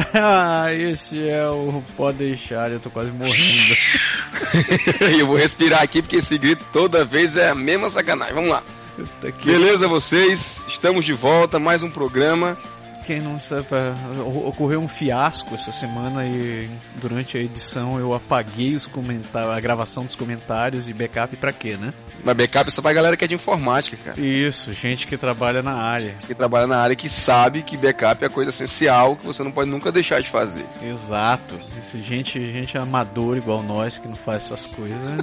esse é o Pode Deixar, eu tô quase morrendo. E eu vou respirar aqui porque esse grito toda vez é a mesma sacanagem. Vamos lá. Beleza, vocês? Estamos de volta, mais um programa. Quem não sabe, é, ocorreu um fiasco essa semana e durante a edição eu apaguei os comentários, a gravação dos comentários e backup pra quê, né? Mas backup é só pra galera que é de informática, cara. Isso, gente que trabalha na área. Que trabalha na área que sabe que backup é coisa essencial que você não pode nunca deixar de fazer. Exato. Isso, gente, gente amador igual nós que não faz essas coisas.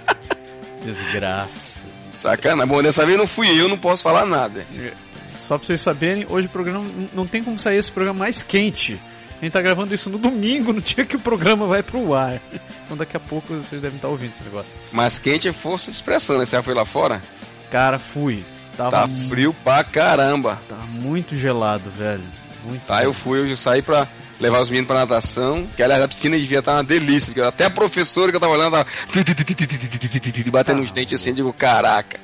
Desgraça. Sacana. Bom, dessa vez não fui eu, não posso falar nada. Só pra vocês saberem, hoje o programa não tem como sair esse programa mais quente. A gente tá gravando isso no domingo, no dia que o programa vai pro ar. Então daqui a pouco vocês devem estar ouvindo esse negócio. Mas quente é força de expressão, né? Você já foi lá fora? Cara, fui. Tava, Tá frio pra caramba. Tá muito gelado, velho. Muito Tá, eu fui, eu saí pra levar os meninos pra natação, que aliás a piscina devia estar uma delícia, porque até a professora que eu tava olhando tava batendo os dentes assim, eu digo, caraca.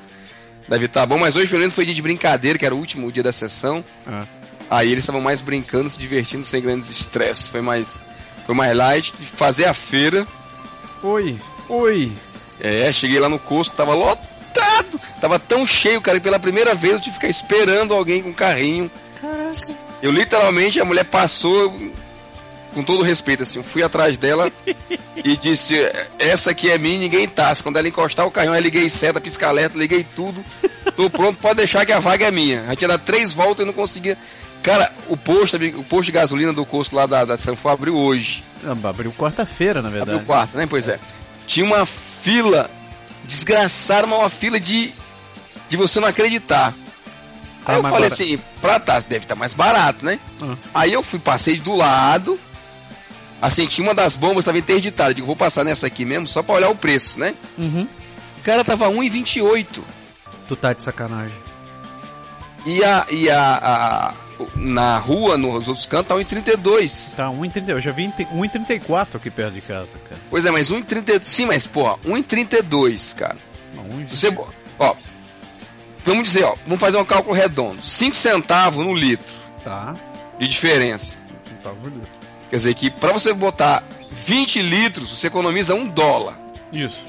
Deve estar bom, mas hoje pelo menos foi dia de brincadeira, que era o último dia da sessão. Ah. Aí eles estavam mais brincando, se divertindo sem grandes estresses. Foi mais, foi mais light. Fazer a feira. Oi, oi. É, cheguei lá no Costco, tava lotado. Tava tão cheio, cara, que pela primeira vez eu tive que ficar esperando alguém com carrinho. Caraca. Eu literalmente, a mulher passou, com todo respeito, assim, eu fui atrás dela e disse: Essa aqui é minha, ninguém tasca. Quando ela encostar o carrinho, eu liguei seta, pisca-alerta, liguei tudo. Tô pronto, pode deixar que a vaga é minha. A gente ia dar três voltas e não conseguia. Cara, o posto, o posto de gasolina do Costco lá da, da Sanfó abriu hoje. Abriu quarta-feira, na verdade. Abriu quarta, né? Pois é. Tinha uma fila desgraçada, mas uma fila de, de você não acreditar. Aí Ah, eu falei agora- assim, pra tá, deve estar mais barato, né? Ah. Aí eu fui, passei do lado, assim, tinha uma das bombas, estava interditada. Digo, vou passar nessa aqui mesmo, só pra olhar o preço, né? Uhum. O cara tava 1,28. Tu tá de sacanagem. E a, e a, a- na rua, nos outros cantos, tá 1,32. Tá, 1,30. Eu já vi em te- 1,34 aqui perto de casa, cara. Pois é, mas 1,32. Sim, mas, pô, 1,32, cara. Não, 1,20. Se você, ó, vamos dizer, ó, vamos fazer um cálculo redondo. 5 centavos no litro Tá. de diferença. Tá bonito. Quer dizer que para você botar 20 litros, você economiza um dólar. Isso.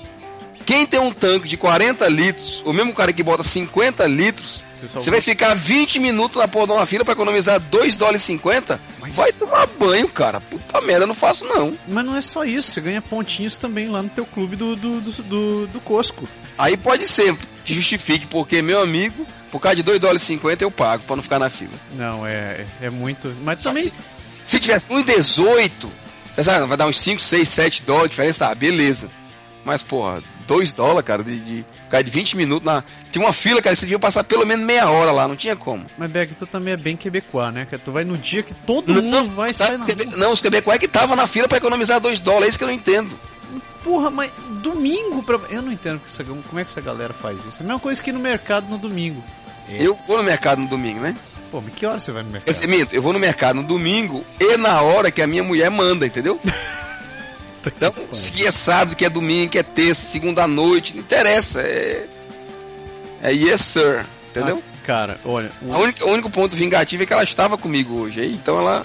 Quem tem um tanque de 40 litros, o mesmo cara que bota 50 litros, você vai ficar 20 minutos na porra de uma fila para economizar 2 dólares e 50? Mas- Vai tomar banho, cara. Puta merda, eu não faço não. Mas não é só isso, você ganha pontinhos também lá no teu clube do, do, do, do, do Cosco. Aí pode ser que justifique, porque meu amigo, por causa de 2 dólares e 50 eu pago para não ficar na fila. Não, é, é muito. Mas também. Se, se tivesse 1,18, você sabe, vai dar uns 5, 6, 7 dólares de diferença, tá, beleza. Mas, porra, 2 dólares, cara, de, de, cara, de 20 minutos na. Tinha uma fila, cara, você devia passar pelo menos meia hora lá, não tinha como. Mas Beck, tu também é bem quebecois, né? Que tu vai no dia que todo mundo vai tá, sair na quebe- não, os quebecois é que tava na fila pra economizar 2 dólares, é isso que eu não entendo. Porra, mas domingo pra. Eu não entendo que essa- como é que essa galera faz isso. É a mesma coisa que ir no mercado no domingo. Eu vou no mercado no domingo, né? Pô, mas que hora você vai no mercado? minto, eu vou no mercado no domingo e na hora que a minha mulher manda, entendeu? Então, se é sábado, que é domingo, que é terça, segunda noite, não interessa. É. É yes, sir. Entendeu? Ah, cara, olha. A única- O único ponto vingativo é que ela estava comigo hoje. aí, Então ela,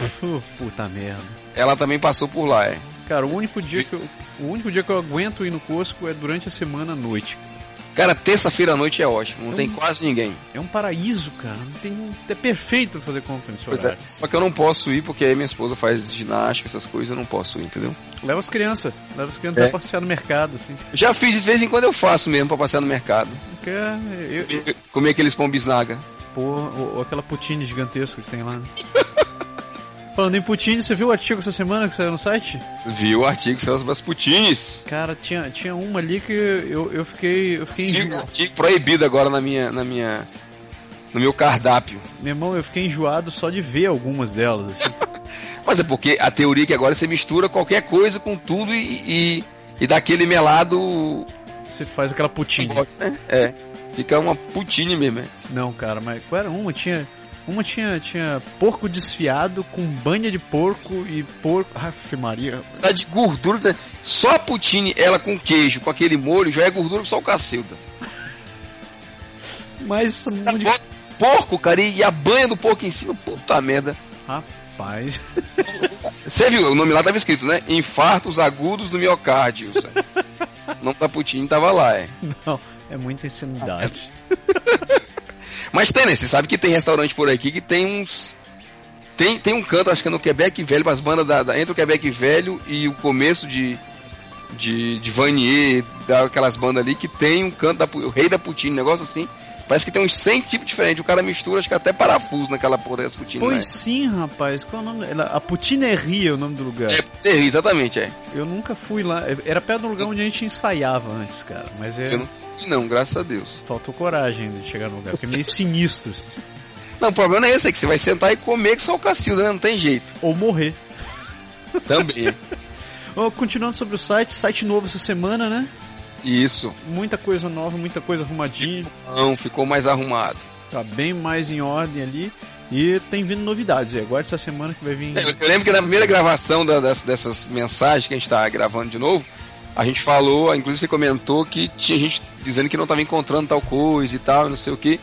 puta merda. ela também passou por lá. É. Cara, o único dia que eu. O único dia que eu aguento ir no Cosco é durante a semana à noite. Cara, terça-feira à noite é ótimo. Não Eu- tem quase ninguém. É um paraíso, cara. Não tem, é perfeito fazer compra nesse Pois é. horário. Só que eu não posso ir porque aí minha esposa faz ginástica, essas coisas, eu não posso ir, entendeu? Leva as crianças. Leva as crianças É. pra passear no mercado, assim. Já fiz de vez em quando eu faço mesmo pra passear no mercado. Porque eu, eu, Comer aqueles pão bisnaga. Porra, ou, ou aquela poutine gigantesca que tem lá. Falando em Putin, você viu o artigo essa semana que saiu no site? Viu o artigo sobre as Putines. Cara, tinha, tinha uma ali que eu, eu fiquei. Eu fiquei proibido agora na minha, na minha, no meu cardápio. Meu irmão, eu fiquei enjoado só de ver algumas delas. assim. Mas é porque a teoria é que agora você mistura qualquer coisa com tudo e, e, e dá aquele melado. Você faz aquela Putin. né? É. Fica uma Putine mesmo. é. Não, cara, mas qual era uma? Tinha. Uma tinha, tinha porco desfiado com banha de porco e porco. Aff, Maria. Tá de gordura. né? Só a Putine, ela com queijo, com aquele molho, já é gordura que só o cacilda. Mas. monte de- Porco, cara, e a banha do porco em cima, puta merda. Rapaz. Você viu, o nome lá tava escrito, né? Infartos agudos do miocárdio. O nome da Putin tava lá, é. Não, é muita insanidade. Mas tem, né? Você sabe que tem restaurante por aqui que tem uns. Tem, tem um canto, acho que é no Quebec Velho, as bandas da, da- entre o Quebec Velho e o começo de. De, de Vanier, daquelas bandas ali, que tem um canto da o rei da Putin, um negócio assim. Parece que tem uns 100 tipos diferentes. O cara mistura, acho que até parafuso naquela porra das Putin, né? Pois sim, rapaz. Qual é o nome? Ela- A Putineria é o nome do lugar. É, é, exatamente, é. Eu nunca fui lá. Era perto do lugar onde a gente ensaiava antes, cara. Mas é. Eu não fui, não, graças a Deus. Faltou coragem de chegar no lugar, porque é meio sinistro. Não, o problema é esse, é que você vai sentar e comer que só o Cacilda, né? Não tem jeito. Ou morrer. Também. Continuando sobre o site, site novo essa semana, né? Isso. Muita coisa nova, muita coisa arrumadinha. Não, ficou mais arrumado. Tá bem mais em ordem ali. E tem vindo novidades aí. Agora essa semana que vai vir. Eu, lembro que na primeira gravação da- das- dessas mensagens que a gente tá gravando de novo, a gente falou, inclusive você comentou que tinha gente dizendo que não tava encontrando tal coisa e tal, não sei o que.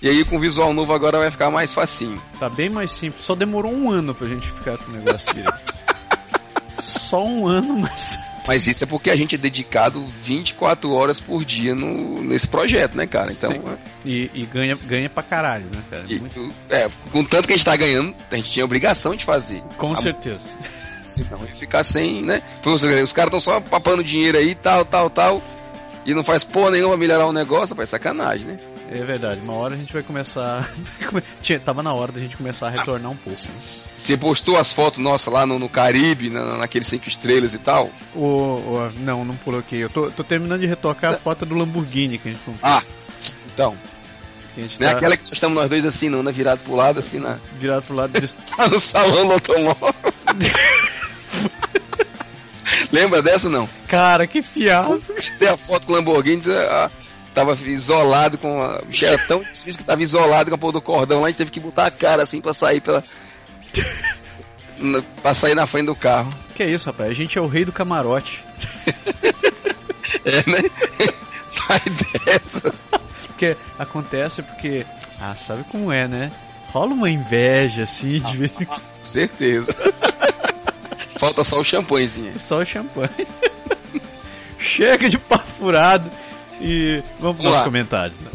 E aí com o visual novo agora vai ficar mais facinho. Tá bem mais simples. Só demorou um ano pra gente ficar com o negócio direito. Só um ano, mas. Mas isso é porque a gente é dedicado 24 horas por dia no, nesse projeto, né, cara? Então, Sim. E, e ganha, ganha pra caralho, né, cara? e- Muito- é, com tanto que a gente tá ganhando, a gente tinha obrigação de fazer. Com A- certeza. Senão ia ficar sem, né? Os caras estão só papando dinheiro aí, tal, tal, tal. E não faz porra nenhuma melhorar o negócio, faz sacanagem, né? É verdade. Uma hora a gente vai começar. Tinha, tava na hora da gente começar a retornar um pouco. Você postou as fotos nossas lá no, no Caribe, na, naqueles cinco estrelas e tal. O, o- não, não coloquei. Eu tô, tô terminando de retocar a foto do Lamborghini que a gente comprou. Ah, então. Não é tá aquela que nós estamos nós dois assim, não, né? Virado pro lado, assim, na, virado pro lado desse. no salão do automóvel. Lembra dessa, não? Cara, que fiasco. Tem a foto com o Lamborghini, ah, tava isolado com a... O bicho era tão difícil que tava isolado com a porra do cordão lá, a gente teve que botar a cara assim pra sair pela... Pra sair na frente do carro. Que é isso, rapaz? A gente é o rei do camarote. É, né? Sai dessa. Porque acontece porque. Ah, sabe como é, né? Rola uma inveja, assim, de. Com certeza. Falta só o champanhezinho. Só o champanhe. Chega de papo furado. E vamos para os comentários. Né?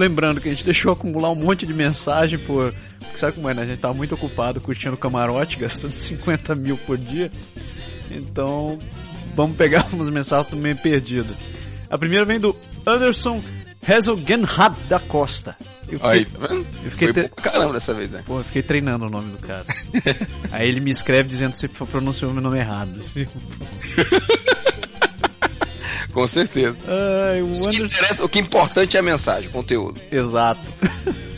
Lembrando que a gente deixou acumular um monte de mensagem por. porque Sabe como é, né? A gente tava muito ocupado curtindo o camarote, gastando 50 mil por dia. Então, vamos pegar umas mensagens meio perdidas. A primeira vem do Anderson Hazelgenhad da Costa. Eu fiquei, aí, tá vendo? eu fiquei Foi te- caramba dessa vez, né? Pô, eu fiquei treinando o nome do cara. Aí ele me escreve dizendo se pronunciou o meu nome errado. Com certeza. Ai, o que, Anderson. interessa, o que é importante é a mensagem, o conteúdo. Exato.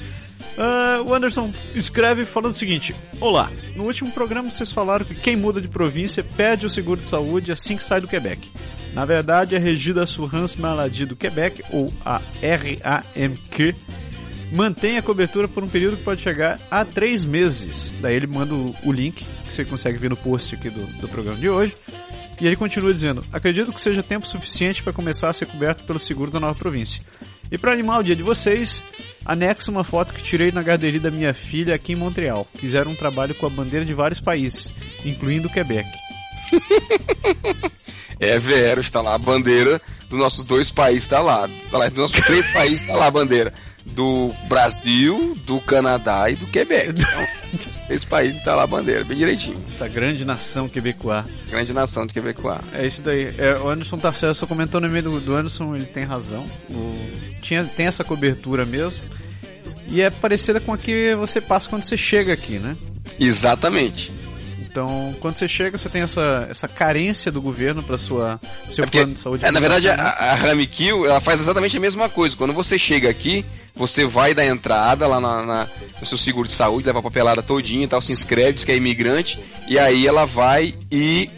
Ah, o Anderson escreve falando o seguinte: Olá, no último programa vocês falaram que quem muda de província perde o seguro de saúde assim que sai do Quebec. Na verdade, a Regida Assurance Maladie do Quebec, ou a RAMQ, mantém a cobertura por um período que pode chegar a três meses. Daí ele manda o, link, que você consegue ver no post aqui do, do programa de hoje. E ele continua dizendo: Acredito que seja tempo suficiente para começar a ser coberto pelo seguro da nova província. E para animar o dia de vocês, anexo uma foto que tirei na garderia da minha filha aqui em Montreal. Fizeram um trabalho com a bandeira de vários países, incluindo o Quebec. É, Vero, está lá a bandeira dos nossos dois países, está lá. Tá lá dos nossos três países, está lá a bandeira. Do Brasil, do Canadá e do Quebec. Então, Esse país está lá a bandeira, bem direitinho. Essa grande nação quebecoa. Grande nação de quebecoa. É isso daí. É, o Anderson certo, só comentou no meio do, do Anderson, ele tem razão. O, tinha, tem essa cobertura mesmo. E é parecida com a que você passa quando você chega aqui, né? Exatamente. Então, quando você chega, você tem essa, essa carência do governo para sua seu É porque, plano de saúde. é, na verdade, a, né? a Ramikil, ela faz exatamente a mesma coisa. Quando você chega aqui, você vai dar entrada lá na, na- no seu seguro de saúde, leva a papelada todinha e tal, se inscreve, diz que é imigrante, e aí ela vai e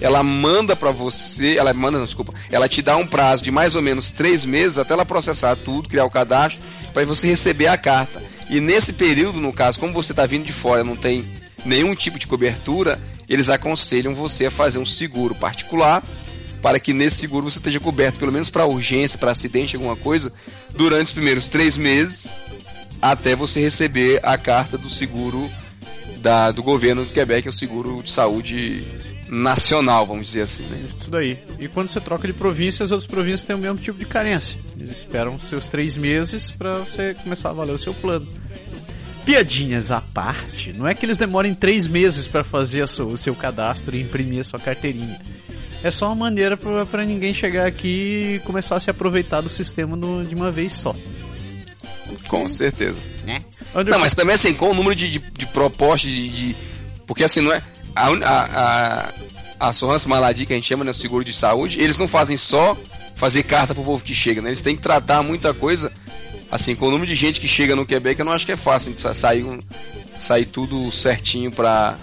ela manda pra você, ela manda, não, desculpa, ela te dá um prazo de mais ou menos três meses até ela processar tudo, criar o cadastro, para você receber a carta. E nesse período, no caso, como você está vindo de fora, não tem nenhum tipo de cobertura, eles aconselham você a fazer um seguro particular para que nesse seguro você esteja coberto, pelo menos para urgência, para acidente, alguma coisa, durante os primeiros três meses, até você receber a carta do seguro da, do governo do Quebec, é o seguro de saúde nacional, vamos dizer assim. Né? Tudo aí. E quando você troca de província, as outras províncias têm o mesmo tipo de carência. Eles esperam seus três meses para você começar a valer o seu plano. Piadinhas à parte, não é que eles demorem três meses para fazer a sua- o seu cadastro e imprimir a sua carteirinha. É só uma maneira para ninguém chegar aqui e começar a se aproveitar do sistema no- de uma vez só. Com certeza. Né? Não, mas também assim, com o número de, de, de propostas de, de- Porque assim, não é. A, a, a, a Sorrança Maladi, que a gente chama, né, o seguro de saúde, eles não fazem só fazer carta pro povo que chega, né? Eles têm que tratar muita coisa. Assim, com o número de gente que chega no Quebec, eu não acho que é fácil sair, um- sair tudo certinho pra,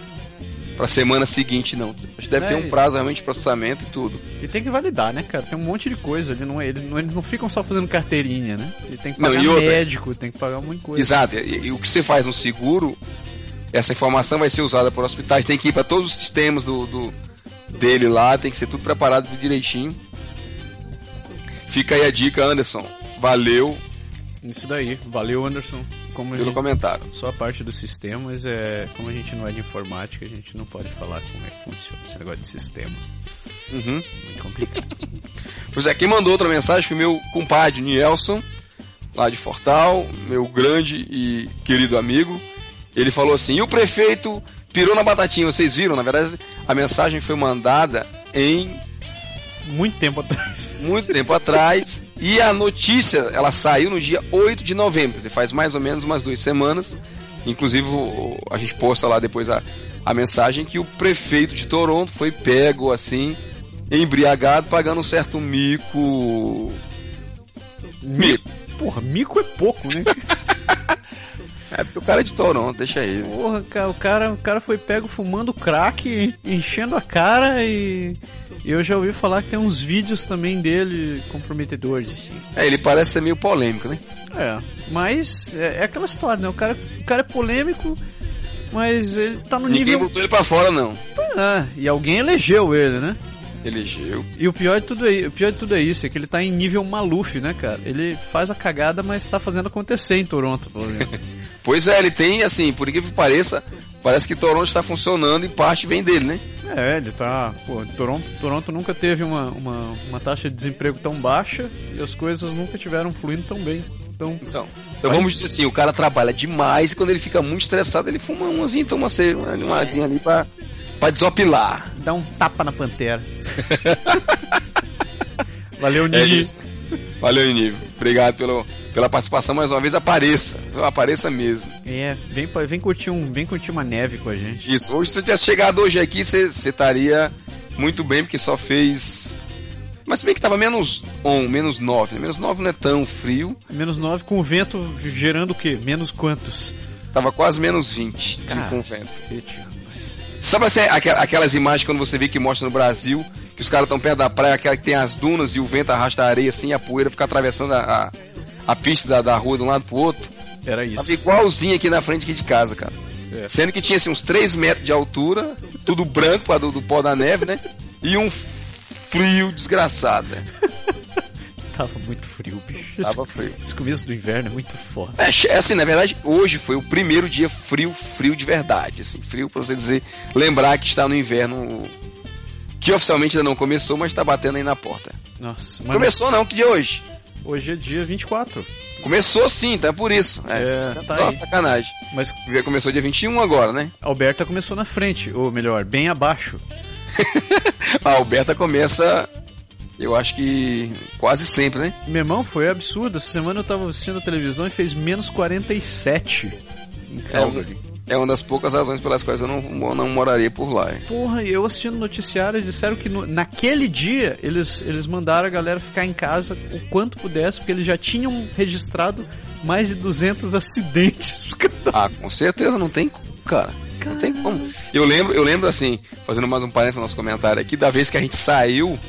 pra semana seguinte, não. Acho que deve É, ter um prazo realmente de processamento e tudo. E tem que validar, né, cara? Tem um monte de coisa. Ele não, eles, não, eles não ficam só fazendo carteirinha, né? Ele tem que Não, pagar outra- médico, tem que pagar um monte de coisa. Exato. E, e o que você faz no seguro, essa informação vai ser usada por hospitais, tem que ir para todos os sistemas do, do- dele lá, tem que ser tudo preparado direitinho. Fica aí a dica, Anderson. Valeu Isso daí. Valeu, Anderson. Como pelo gente, comentário. só a parte dos sistemas, é, como a gente não é de informática, a gente não pode falar como é que funciona esse negócio de sistema. Uhum. Muito complicado. Pois é, quem mandou outra mensagem foi meu compadre Nielson, lá de Fortal, meu grande e querido amigo. Ele falou assim: e o prefeito pirou na batatinha, vocês viram? Na verdade, a mensagem foi mandada em Muito tempo atrás. muito tempo atrás. E a notícia, ela saiu no dia 8 de novembro, quer dizer, faz mais ou menos umas duas semanas. Inclusive, a gente posta lá depois a, a mensagem que o prefeito de Toronto foi pego assim, embriagado, pagando um certo mico. Mico. Porra, mico é pouco, né? É porque o cara é de Toronto, deixa ele. Porra, cara, o cara, o cara foi pego fumando crack, enchendo a cara e. e Eu já ouvi falar que tem uns vídeos também dele comprometedores, assim. É, ele parece ser meio polêmico, né? É, mas é, é aquela história, né? O cara, o cara é polêmico, mas ele tá no Ninguém nível. botou ele pra fora, não. Ah, e alguém elegeu ele, né? Elegeu. E o pior de tudo é, o pior de tudo é isso, é que ele tá em nível Maluf, né, cara? Ele faz a cagada, mas tá fazendo acontecer em Toronto. Pois é, ele tem, assim, por incrível que pareça, parece que Toronto está funcionando, em parte vem dele, né? É, ele tá. Pô, Toronto, Toronto nunca teve uma, uma, uma taxa de desemprego tão baixa e as coisas nunca tiveram fluindo tão bem. Então, Então, então vamos dizer assim, o cara trabalha demais e quando ele fica muito estressado, ele fuma umazinha, toma uma, uma animadinha ali pra, pra desopilar. dá um tapa na pantera. Valeu, É Nini. isso. Valeu, Nível. Obrigado pelo, pela participação mais uma vez. Apareça. Apareça mesmo. É, vem, vem, curtir um, vem curtir uma neve com a gente. Isso. Hoje, se você tivesse chegado hoje aqui, você estaria muito bem, porque só fez. Mas se bem que tava menos 1, menos 9. Menos 9 não é tão frio. Menos 9 com o vento gerando o quê? Menos quantos? Tava quase menos 20 de com vento. Cacete, rapaz. Sabe assim, aquel- aquelas imagens quando você vê que mostra no Brasil, que os caras estão perto da praia, aquela que tem as dunas e o vento arrasta a areia assim, a poeira fica atravessando a, a, a pista da, da rua de um lado pro outro? Era isso. Tava igualzinho aqui na frente aqui de casa, cara. É. Sendo que tinha assim, uns 3 metros de altura, tudo branco do, do pó da neve, né? E um frio desgraçado, né? Tava muito frio, bicho. Tava frio. Esse começo do inverno é muito foda. É, assim, na verdade, hoje foi o primeiro dia frio, frio de verdade, assim, frio pra você dizer, lembrar que está no inverno, que oficialmente ainda não começou, mas tá batendo aí na porta. Nossa, mas Começou não, que dia é hoje? Hoje é dia 24. Começou sim, tá por isso. É, É, tá só aí. sacanagem. Mas Começou dia 21 agora, né? a Alberta começou na frente, ou melhor, bem abaixo. A Alberta começa, eu acho que quase sempre, né? Meu irmão, foi absurdo. Essa semana eu tava assistindo a televisão e fez menos 47 em Calgary. é uma das poucas razões pelas quais eu não, não moraria por lá. é. Porra, e eu assistindo noticiário, eles disseram que no- naquele dia eles, eles mandaram a galera ficar em casa o quanto pudesse, porque eles já tinham registrado mais de 200 acidentes. Ah, com certeza, não tem como, cara. Não tem como. Eu lembro, eu lembro assim, fazendo mais um parênteses no nosso comentário aqui, da vez que a gente saiu.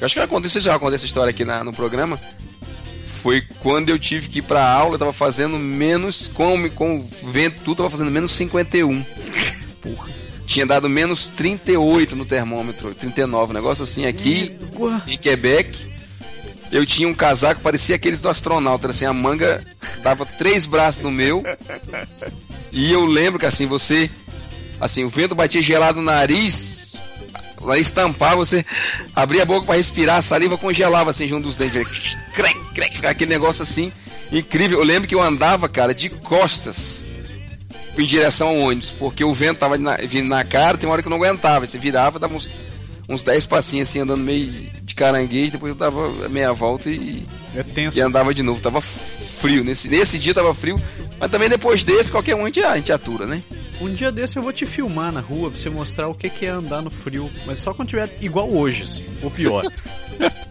Eu acho que eu já contei, você já contei essa história aqui na- no programa. Foi quando eu tive que ir pra aula, eu tava fazendo menos, com, com o vento tudo, tava fazendo menos 51. Porra. Tinha dado menos 38 no termômetro, 39, um negócio assim aqui em Quebec. Eu tinha um casaco, parecia aqueles do astronauta, assim, a manga dava três braços no meu. E eu lembro que assim, você. Assim, o vento batia gelado no nariz, lá estampar, você abria a boca para respirar, a saliva congelava assim junto dos dentes. Crec, crec, aquele negócio assim, incrível. Eu lembro que eu andava, cara, de costas em direção ao ônibus, porque o vento tava na- vindo na cara, tem uma hora que eu não aguentava. Você virava, dava uns, uns 10 passinhos assim, andando meio de caranguejo, depois eu dava meia volta e, é tenso. e andava de novo. Tava frio. Nesse, nesse dia tava frio, mas também depois desse, qualquer um a gente, a gente atura, né? Um dia desse eu vou te filmar na rua pra você mostrar o que que é andar no frio, mas só quando tiver igual hoje, assim, ou pior.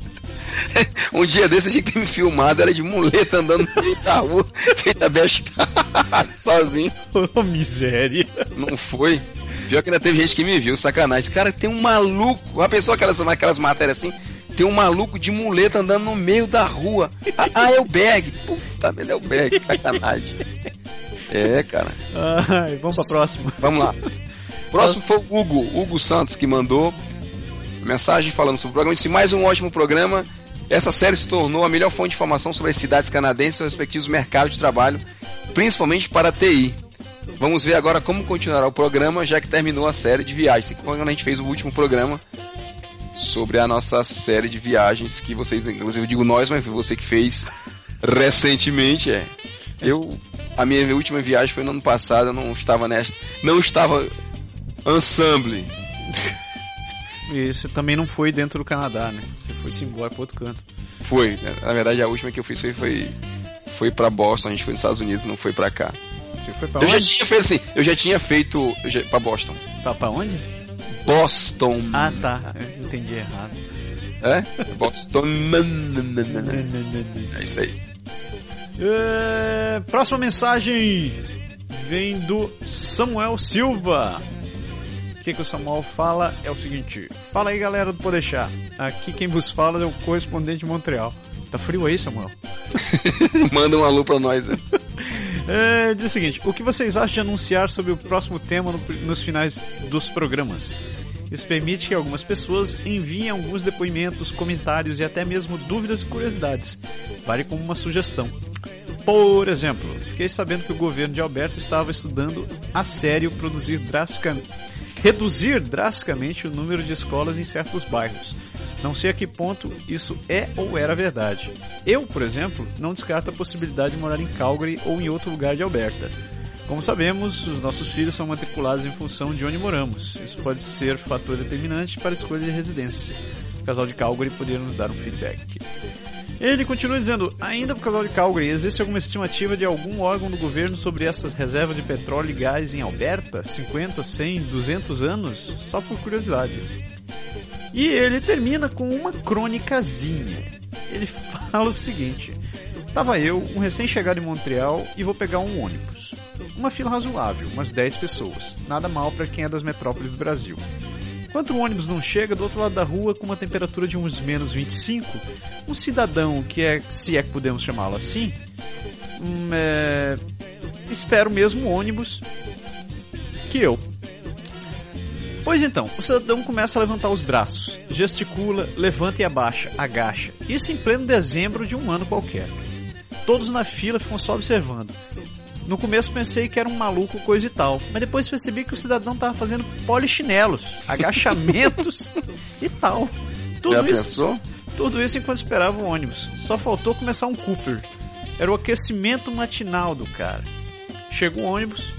Um dia desse a gente tem me filmado, era de muleta andando no meio da rua, feita besta, sozinho. Ô, miséria. Não foi. Pior que ainda teve gente que me viu, sacanagem. Cara, tem um maluco. A pessoa aquelas, aquelas matérias assim, tem um maluco de muleta andando no meio da rua. Ah, ah, é o Berg. Puta merda, é o Berg, sacanagem. É, cara. Ai, vamos pra próxima. Vamos lá. Próximo foi o Hugo, Hugo Santos, que mandou mensagem falando sobre o programa. Disse mais um ótimo programa. Essa série se tornou a melhor fonte de informação sobre as cidades canadenses e seus respectivos mercados de trabalho, principalmente para a TI. Vamos ver agora como continuará o programa, já que terminou a série de viagens. Quando a gente fez o último programa sobre a nossa série de viagens, que vocês, inclusive eu digo nós, mas foi você que fez recentemente, é. Eu, a minha última viagem foi no ano passado, eu não estava nesta, não estava ensemble. E você também não foi dentro do Canadá, né? Você foi-se embora pro outro canto. Foi, na verdade a última que eu fiz foi foi, foi para Boston, a gente foi nos Estados Unidos, não foi pra cá. Você foi pra Eu já onde? tinha feito assim, eu já tinha feito já, pra Boston. Pra, pra onde? Boston. Ah, tá. Eu entendi errado. É? Boston. É isso aí. É, próxima mensagem vem do Samuel Silva. O que, que o Samuel fala é o seguinte: Fala aí galera do Podeixar. Aqui quem vos fala é o correspondente de Montreal. Tá frio aí, Samuel? Manda um alô pra nós. né? É, diz o seguinte: O que vocês acham de anunciar sobre o próximo tema no- nos finais dos programas? Isso permite que algumas pessoas enviem alguns depoimentos, comentários e até mesmo dúvidas e curiosidades. Vale como uma sugestão. Por exemplo, fiquei sabendo que o governo de Alberto estava estudando a sério produzir drasticamente, reduzir drasticamente o número de escolas em certos bairros. Não sei a que ponto isso é ou era verdade. Eu, por exemplo, não descarto a possibilidade de morar em Calgary ou em outro lugar de Alberta. Como sabemos, os nossos filhos são matriculados em função de onde moramos. Isso pode ser fator determinante para a escolha de residência. O casal de Calgary poderia nos dar um feedback. Ele continua dizendo: ainda para o casal de Calgary, existe alguma estimativa de algum órgão do governo sobre essas reservas de petróleo e gás em Alberta? 50, 100, 200 anos? Só por curiosidade. E ele termina com uma crônicazinha. Ele fala o seguinte: Tava eu, um recém-chegado em Montreal, e vou pegar um ônibus. Uma fila razoável, umas 10 pessoas. Nada mal para quem é das metrópoles do Brasil. Enquanto o ônibus não chega, do outro lado da rua, com uma temperatura de uns menos 25, um cidadão que é, se é que podemos chamá-lo assim, hum, é, espera o mesmo ônibus que eu. Pois então, o cidadão começa a levantar os braços, gesticula, levanta e abaixa, agacha. Isso em pleno dezembro de um ano qualquer. Todos na fila ficam só observando. No começo pensei que era um maluco coisa e tal, mas depois percebi que o cidadão estava fazendo polichinelos, agachamentos e tal. Tudo Já isso, pensou? Tudo isso enquanto esperava o ônibus. Só faltou começar um Cooper. Era o aquecimento matinal do cara. Chega o ônibus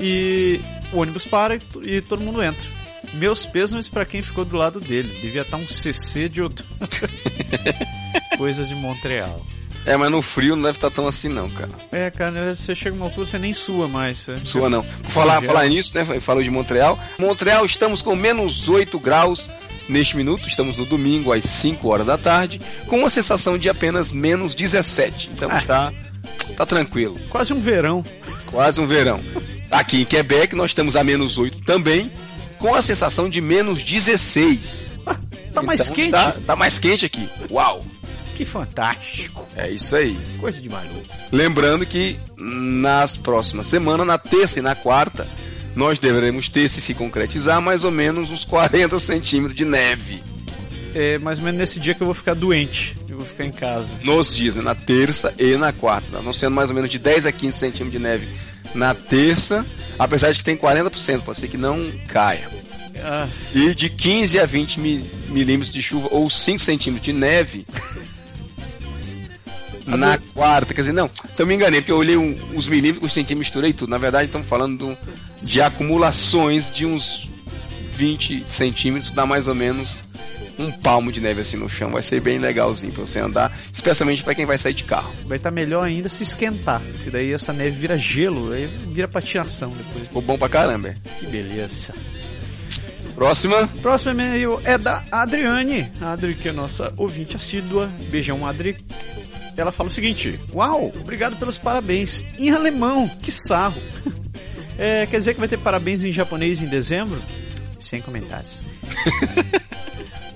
e o ônibus para e, e todo mundo entra. Meus pêsames para quem ficou do lado dele. Devia estar um CC de outro. Coisas de Montreal. É, mas no frio não deve estar tão assim não, cara. É, cara, você chega numa altura, você nem sua mais. Você... Sua não. Por falar, falar nisso, né? Falou de Montreal. Montreal, estamos com menos 8 graus neste minuto. Estamos no domingo, às 5 horas da tarde, com uma sensação de apenas menos 17. Então ah. tá, tá tranquilo. Quase um verão. Quase um verão. Aqui em Quebec, nós estamos a menos 8 também, com a sensação de menos 16. tá então, mais quente? Tá, tá mais quente aqui. Uau! Que fantástico. É isso aí. Coisa de maluco. Lembrando que nas próximas semanas, na terça e na quarta, nós deveremos ter, se se concretizar, mais ou menos uns 40 centímetros de neve. É mais ou menos nesse dia que eu vou ficar doente. Eu vou ficar em casa. Nos dias, né? Na terça e na quarta. Tá? Não sendo mais ou menos de 10 a 15 centímetros de neve na terça, apesar de que tem 40%, pode ser que não caia. Ah. E de 15 a 20 milímetros de chuva ou 5 centímetros de neve na quarta. Quer dizer, não, então me enganei, porque eu olhei um, os milímetros, os centímetros, misturei tudo. Na verdade, estamos falando de acumulações de uns 20 centímetros, dá mais ou menos um palmo de neve assim no chão. Vai ser bem legalzinho pra você andar, especialmente para quem vai sair de carro. Vai estar tá melhor ainda se esquentar, porque daí essa neve vira gelo, aí vira patinação depois. Ficou bom pra caramba. Que beleza. Próxima. Próximo e-mail é da Adriane. A Adri, que é nossa ouvinte assídua. Beijão, Adri. Ela fala o seguinte: Uau, obrigado pelos parabéns. Em alemão, que sarro. É, quer dizer que vai ter parabéns em japonês em dezembro? Sem comentários.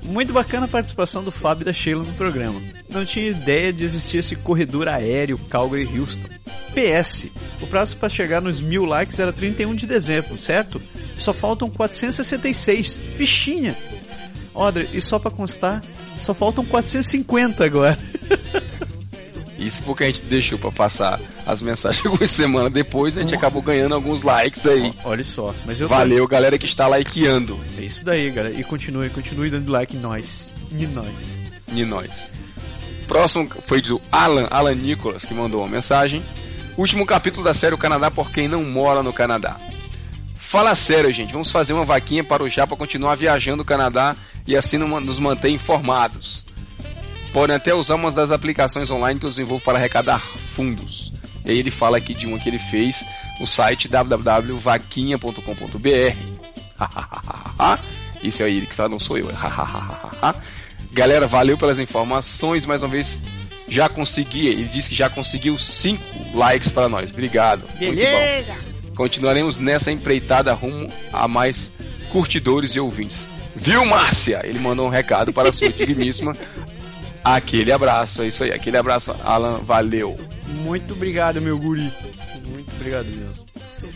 Muito bacana a participação do Fábio e da Sheila no programa. Não tinha ideia de existir esse corredor aéreo Calgary-Houston. PS, o prazo para chegar nos mil likes era 31 de dezembro, certo? Só faltam 466. Fichinha! Odre, e só para constar, só faltam 450 agora. Isso porque a gente deixou para passar as mensagens algumas semanas depois, a gente acabou ganhando alguns likes aí. Olha só, mas eu Valeu, tô... galera que está likeando. É isso daí, galera. E continue, continue dando like em nós. Em nós. Em nós. Próximo foi do Alan, Alan Nicholas, que mandou uma mensagem. Último capítulo da série O Canadá por quem não mora no Canadá. Fala sério, gente. Vamos fazer uma vaquinha para o Japa continuar viajando o Canadá e assim nos manter informados podem até usar uma das aplicações online que eu desenvolvo para arrecadar fundos. E aí ele fala aqui de uma que ele fez no site www.vaquinha.com.br. Isso aí ele que fala, não sou eu. Galera, valeu pelas informações. Mais uma vez, já consegui. Ele disse que já conseguiu 5 likes para nós. Obrigado. Beleza. Continuaremos nessa empreitada rumo a mais curtidores e ouvintes. Viu, Márcia? Ele mandou um recado para a sua digníssima Aquele abraço, é isso aí. Aquele abraço, Alan, valeu. Muito obrigado, meu guri. Muito obrigado mesmo.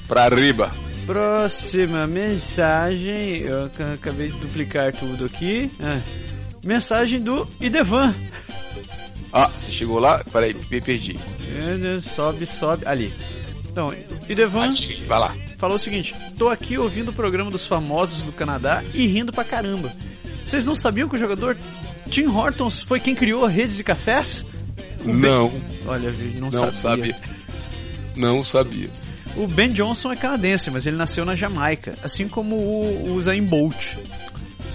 Pra riba. Próxima mensagem. Eu acabei de duplicar tudo aqui. Ah. Mensagem do Idevan. Ah, você chegou lá? Peraí, me perdi. Sobe, sobe. Ali. Então, Idevan. Vai lá. Falou o seguinte: tô aqui ouvindo o programa dos famosos do Canadá e rindo pra caramba. Vocês não sabiam que o jogador Tim Hortons foi quem criou a rede de cafés? não. Ben... Olha, não, não sabia. sabia. Não sabia. O Ben Johnson é canadense, mas ele nasceu na Jamaica, assim como o, o Zayn Bolt.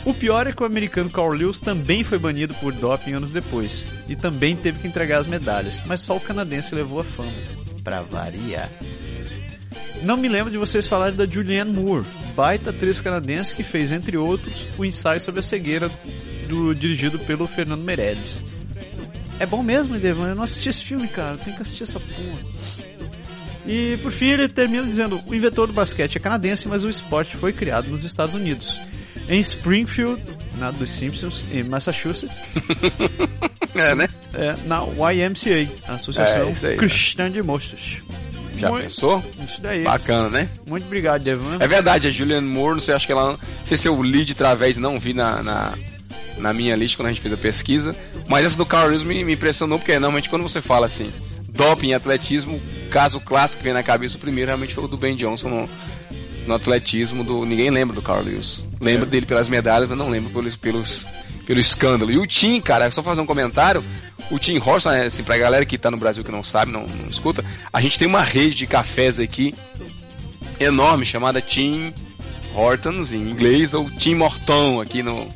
O pior é que o americano Carl Lewis também foi banido por doping anos depois, e também teve que entregar as medalhas, mas só o canadense levou a fama. Pra variar. Não me lembro de vocês falarem da Julianne Moore, baita atriz canadense que fez, entre outros, o ensaio sobre a cegueira do, dirigido pelo Fernando Meirelles. É bom mesmo, Devan? Eu não assisti esse filme, cara. Tem que assistir essa porra. E por fim ele termina dizendo: o inventor do basquete é canadense, mas o esporte foi criado nos Estados Unidos. Em Springfield, na dos Simpsons, em Massachusetts. é, né? É, na YMCA, Associação é, aí, Cristã de Monstros. Já Muito, pensou? Isso daí. Bacana, né? Muito obrigado, Devan. É verdade, a Julianne Moore, não sei, acho que ela. Não sei se eu li de través, não vi na, na na minha lista quando a gente fez a pesquisa. Mas essa do Carl Lewis me, me impressionou porque normalmente quando você fala assim, doping em atletismo, caso clássico que vem na cabeça, o primeiro realmente foi o do Ben Johnson no, no atletismo. Do, ninguém lembra do Carl Lewis. Lembra é. dele pelas medalhas, mas não lembra pelos, pelos pelo escândalo. E o Tim, cara, só fazer um comentário, o Tim Horton, né, assim, pra galera que tá no Brasil que não sabe, não, não escuta, a gente tem uma rede de cafés aqui enorme chamada Tim Hortons em inglês ou Tim Horton aqui no,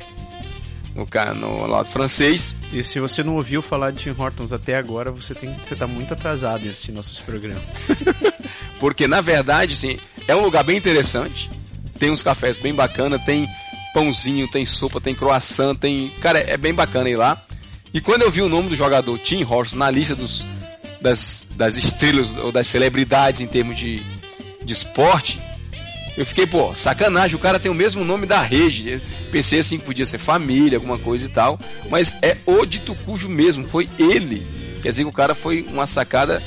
no, no lado francês. E se você não ouviu falar de Tim Hortons até agora, você tem você tá muito atrasado em assistir nossos programas. Porque na verdade, assim, é um lugar bem interessante. Tem uns cafés bem bacana, tem pãozinho, tem sopa, tem croissant, tem, cara, é bem bacana ir lá. E quando eu vi o nome do jogador Tim Hortons na lista dos das, das estrelas ou das celebridades em termos de, de esporte, eu fiquei, pô, sacanagem, o cara tem o mesmo nome da rede. Pensei assim podia ser família, alguma coisa e tal. Mas é o de Tucujo mesmo, foi ele. Quer dizer que o cara foi uma sacada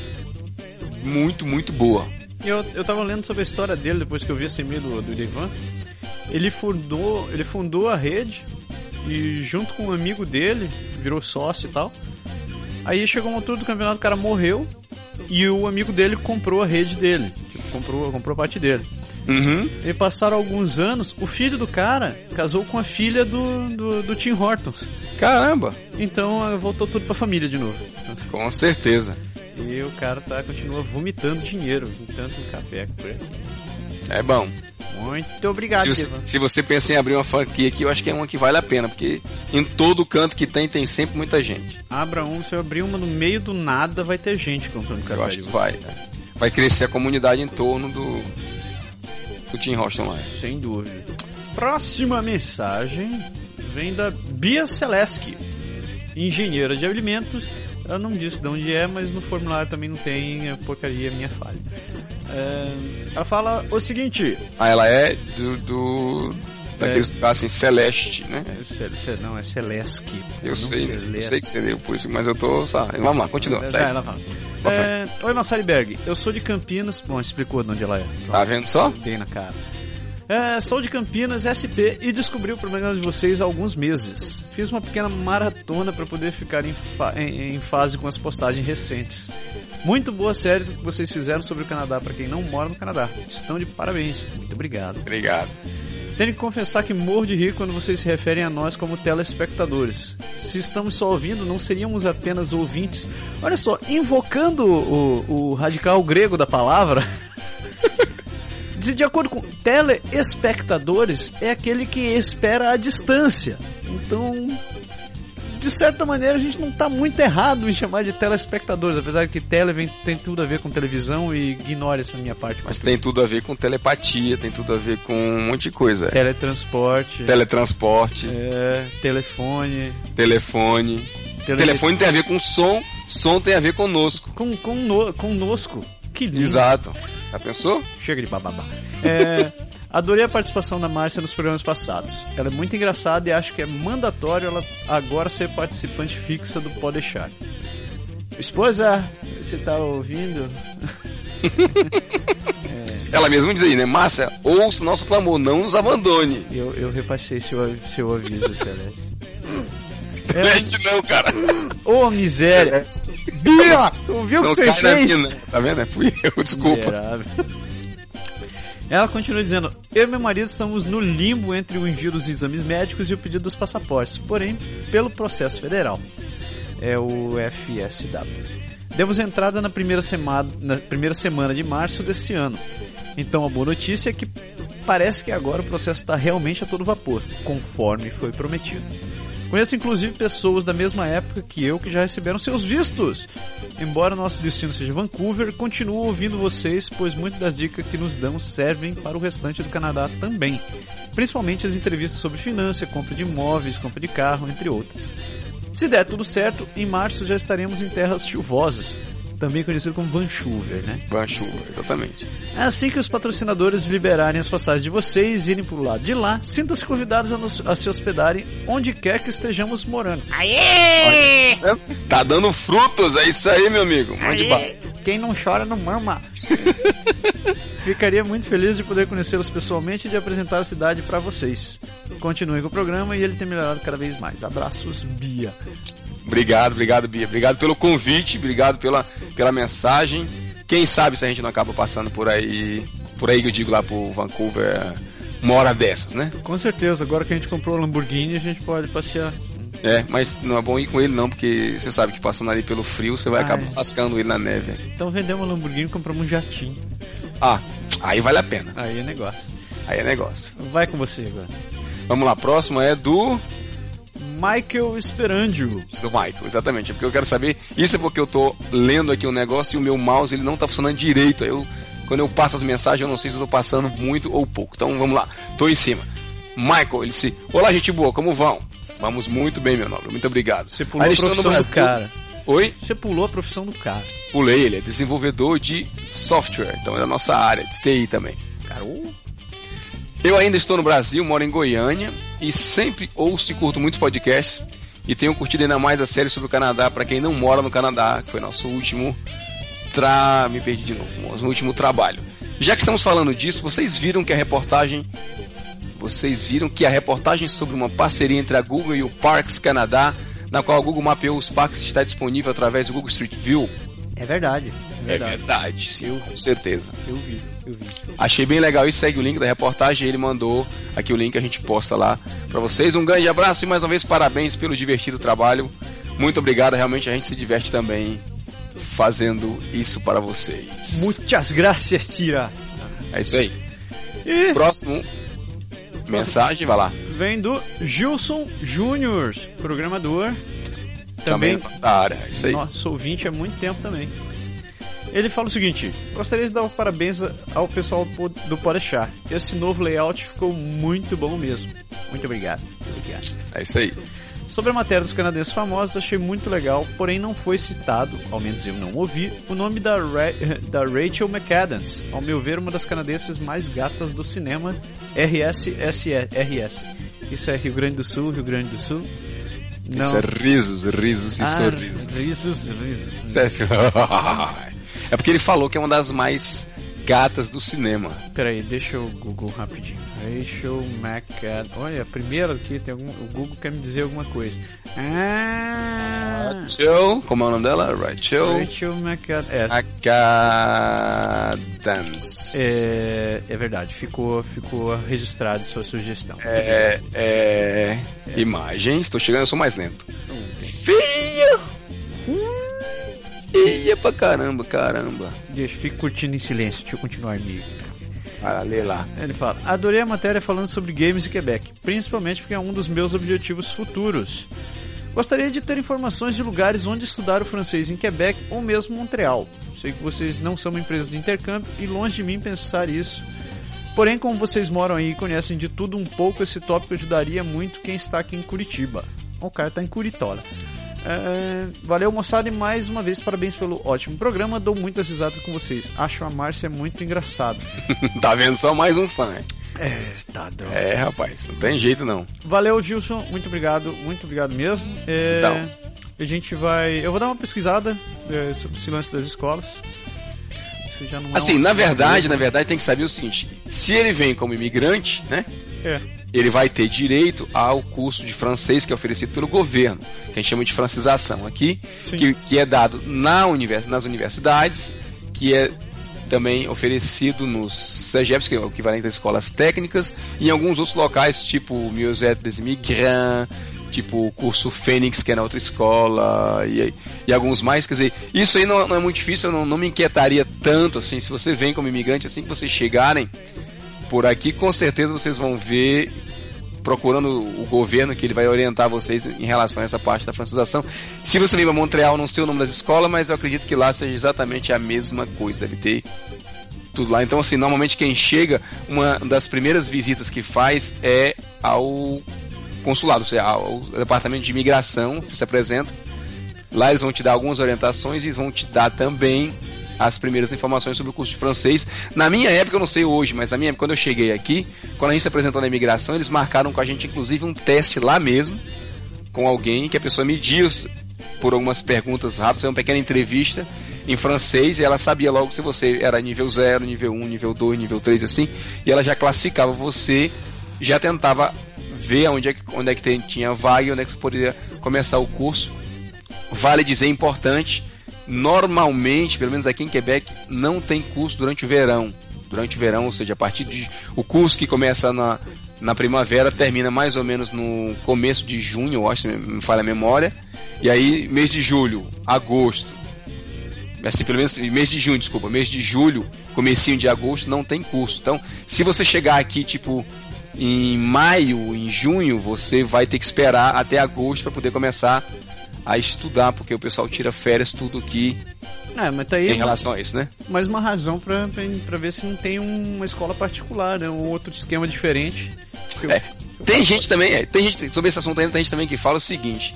muito, muito boa. Eu, eu tava lendo sobre a história dele depois que eu vi esse e-mail do, do Ivan. Ele fundou, ele fundou a rede e junto com um amigo dele, virou sócio e tal. Aí chegou uma altura do campeonato, o cara morreu e o amigo dele comprou a rede dele. Comprou, comprou parte dele. Uhum. E passaram alguns anos, o filho do cara casou com a filha do, do, do Tim Hortons. Caramba! Então voltou tudo pra família de novo. Com certeza. E o cara tá, continua vomitando dinheiro, tanto café. É bom. Muito obrigado, se, se, você pensa em abrir uma franquia aqui, eu acho que é uma que vale a pena, porque em todo canto que tem, tem sempre muita gente. Abra um, se eu abrir uma no meio do nada, vai ter gente comprando café. Eu acho que vai. Vai crescer a comunidade em torno do, do Tim Horton lá. Sem dúvida. Próxima mensagem vem da Bia Seleski, engenheira de alimentos. Ela não disse de onde é, mas no formulário também não tem é porcaria minha falha. É, ela fala o seguinte. Ah, ela é do. do daqueles é, assim, Celeste, né? É, não, é Celeste. Eu sei, Celeste. eu sei que você deu por isso, mas eu tô. Sabe, vamos lá, continua. É, ela fala. É, Oi, Massari Berg. Eu sou de Campinas. Bom, explicou de onde ela é. Tá vendo só? Bem na cara. É, sou de Campinas, SP, e descobri o programa de vocês há alguns meses. Fiz uma pequena maratona para poder ficar em, fa em, em, fase com as postagens recentes. Muito boa série que vocês fizeram sobre o Canadá para quem não mora no Canadá. Estão de parabéns. Muito obrigado. Obrigado. Tenho que confessar que morro de rir quando vocês se referem a nós como telespectadores. Se estamos só ouvindo, não seríamos apenas ouvintes. Olha só, invocando o, o radical grego da palavra. de acordo com telespectadores, é aquele que espera a distância. Então, de certa maneira, a gente não está muito errado em chamar de telespectadores, apesar que tele vem, tem tudo a ver com televisão e ignore essa minha parte. Mas tem tudo a ver com telepatia, tem tudo a ver com um monte de coisa. Teletransporte. Teletransporte. É, telefone. Telefone. Tele... Telefone tem a ver com som, som tem a ver conosco. Com, com no, conosco. Que lindo. Exato. Já pensou? Chega de bababá. É, adorei a participação da Márcia nos programas passados. Ela é muito engraçada e acho que é mandatório ela agora ser participante fixa do Pode Deixar. Esposa, você tá ouvindo? é. Ela mesma diz aí, né? Márcia, ouça o nosso clamor, não nos abandone. Eu, eu repassei seu, seu aviso, Celeste. Celeste é... não, cara. Ô, oh, miséria. Bia, tu viu o que você fez? Mina. Tá vendo? É, fui eu, desculpa. Miserável. Ela continua dizendo: Eu e meu marido estamos no limbo entre o envio dos exames médicos e o pedido dos passaportes, porém, pelo processo federal. É o FSW. Demos entrada na primeira, semana, na primeira semana de março desse ano. Então a boa notícia é que parece que agora o processo está realmente a todo vapor, conforme foi prometido. Conheço inclusive pessoas da mesma época que eu que já receberam seus vistos. Embora nosso destino seja Vancouver, continuo ouvindo vocês, pois muitas das dicas que nos damos servem para o restante do Canadá também. Principalmente as entrevistas sobre finanças, compra de imóveis, compra de carro, entre outras. Se der tudo certo, em março já estaremos em terras chuvosas, também conhecido como Vancouver, né? Vancouver, exatamente. É assim que os patrocinadores liberarem as passagens de vocês e irem pro lado de lá, sintam-se convidados a, nos, a, se hospedarem onde quer que estejamos morando. Aê! Tá dando frutos, é isso aí, meu amigo. Mande Quem não chora não mama. Ficaria muito feliz de poder conhecê-los pessoalmente e de apresentar a cidade para vocês. Continue com o programa e ele tem melhorado cada vez mais. Abraços, Bia. Obrigado, obrigado, Bia. Obrigado pelo convite, obrigado pela, pela mensagem. Quem sabe se a gente não acaba passando por aí, por aí que eu digo lá por Vancouver, uma hora dessas, né? Com certeza, agora que a gente comprou o Lamborghini, a gente pode passear É, mas não é bom ir com ele não, porque você sabe que passando ali pelo frio, você vai Ah, acabar é. lascando ele na neve. Então vendemos uma Lamborghini e compramos um jatinho. Ah, aí vale a pena. Aí é negócio. Aí é negócio. Vai com você agora. Vamos lá, próximo é do Michael Esperandio. do Michael, exatamente. É porque eu quero saber. Isso é porque eu tô lendo aqui um negócio e o meu mouse ele não tá funcionando direito. Eu, quando eu passo as mensagens, eu não sei se eu tô passando muito ou pouco. Então vamos lá, tô em cima. Michael, ele disse: Olá, gente boa, como vão? Vamos muito bem, meu nobre, muito obrigado. Você pulou a profissão do cara. Oi? Você pulou a profissão do cara. Pulei, ele é desenvolvedor de software, então é da nossa área, de TI também. Cara, ô, Eu ainda estou no Brasil, moro em Goiânia e sempre ouço e curto muitos podcasts e tenho curtido ainda mais a série sobre o Canadá para quem não mora no Canadá, que foi nosso último tra... me perdi de novo, nosso último trabalho. Já que estamos falando disso, vocês viram que a reportagem vocês viram que a reportagem sobre uma parceria entre a Google e o Parks Canadá, na qual a Google mapeou os parques, está disponível através do Google Street View? é verdade. É É verdade. verdade, sim, com certeza. Eu vi, eu vi. Achei bem legal e segue o link da reportagem. Ele mandou aqui o link, a gente posta lá pra vocês. Um grande abraço e mais uma vez parabéns pelo divertido trabalho. Muito obrigado, realmente a gente se diverte também fazendo isso para vocês. Muitas graças, Tira. É isso aí. E Próximo mensagem, vai lá. vem do Gilson Júnior, programador. Também, Também da área, é isso aí. nosso ouvinte há muito tempo também. Ele fala o seguinte: gostaria de dar parabéns ao pessoal do Podeixar. Esse novo layout ficou muito bom mesmo. Muito obrigado. Obrigado. É isso aí. Sobre a matéria dos canadenses famosos, achei muito legal, porém não foi citado, ao menos eu não ouvi, o nome da, Ra da Rachel McAdams, ao meu ver, uma das canadenses mais gatas do cinema, RSSRS. Isso é Rio Grande do Sul, Rio Grande do Sul. Isso é risos, risos e Ah, sorrisos. risos, risos. É assim. É porque ele falou que é uma das mais gatas do cinema. Peraí, deixa eu Google rapidinho. Rachel McAdams. Olha, primeiro aqui tem algum. O Google quer me dizer alguma coisa. Ah! Rachel, como é o nome dela? Rachel Rachel McAdams. É, McAdams. É, é verdade, ficou, ficou registrado sua sugestão. É, é, Imagem, estou chegando, eu sou mais lento. Feia! Feia pra caramba, caramba. Deixa, fique curtindo em silêncio, deixa eu continuar amigo. Para ler lá. Ele fala: Adorei a matéria falando sobre games e Quebec, principalmente porque é um dos meus objetivos futuros. Gostaria de ter informações de lugares onde estudar o francês em Quebec ou mesmo Montreal. Sei que vocês não são uma empresa de intercâmbio e longe de mim pensar isso. Porém, como vocês moram aí e conhecem de tudo um pouco, esse tópico ajudaria muito quem está aqui em Curitiba. O cara está em Curitola. É, valeu, moçada, e mais uma vez parabéns pelo ótimo programa. Dou muitas risadas com vocês. Acho a Márcia muito engraçada. tá vendo só mais um fã. É, tá droga. É, rapaz, não tem jeito não. Valeu, Gilson. Muito obrigado. Muito obrigado mesmo. É, Então. A gente vai. Eu vou dar uma pesquisada é, sobre esse lance das escolas. É Assim, uma- na verdade, na verdade tem que saber o seguinte: se ele vem como imigrante, né? É. ele vai ter direito ao curso de francês que é oferecido pelo governo, que a gente chama de francização aqui, que, que é dado na univers, nas universidades, que é também oferecido nos CEGEPs, que é o equivalente às escolas técnicas, e em alguns outros locais, tipo o Musée des Immigrants, tipo o curso Fênix, que é na outra escola, e, e alguns mais. Quer dizer, isso aí não, não é muito difícil, eu não, não me inquietaria tanto assim, se você vem como imigrante, assim que vocês chegarem por aqui, com certeza vocês vão ver procurando o governo que ele vai orientar vocês em relação a essa parte da francização. Se você vem para Montreal, não sei o nome das escolas, mas eu acredito que lá seja exatamente a mesma coisa, deve ter tudo lá. Então, assim, normalmente quem chega, uma das primeiras visitas que faz é ao consulado, ou seja, ao departamento de imigração, você se apresenta. Lá eles vão te dar algumas orientações e vão te dar também as primeiras informações sobre o curso de francês. Na minha época, eu não sei hoje, mas na minha época, quando eu cheguei aqui, quando a gente se apresentou na imigração, eles marcaram com a gente, inclusive, um teste lá mesmo, com alguém, que a pessoa media por algumas perguntas rápidas, uma pequena entrevista em francês, e ela sabia logo se você era nível 0, nível 1, nível 2, nível 3, assim, e ela já classificava você, já tentava ver onde é que, onde é que tinha vaga onde é que você poderia começar o curso. Vale dizer, importante, normalmente, pelo menos aqui em Quebec, não tem curso durante o verão. Durante o verão, ou seja, a partir de o curso que começa na, na primavera, termina mais ou menos no começo de junho, eu acho, me falha a memória. E aí, mês de julho, agosto, assim, pelo menos mês de junho, desculpa, mês de julho, comecinho de agosto, não tem curso. Então, se você chegar aqui, tipo, em maio, em junho, você vai ter que esperar até agosto para poder começar a estudar, porque o pessoal tira férias tudo aqui é, mas tá aí em relação a isso, né? Mais uma razão para ver se não tem uma escola particular, né? Um outro esquema diferente. Eu, é, tem gente também, é, tem gente sobre esse assunto ainda tem gente também que fala o seguinte: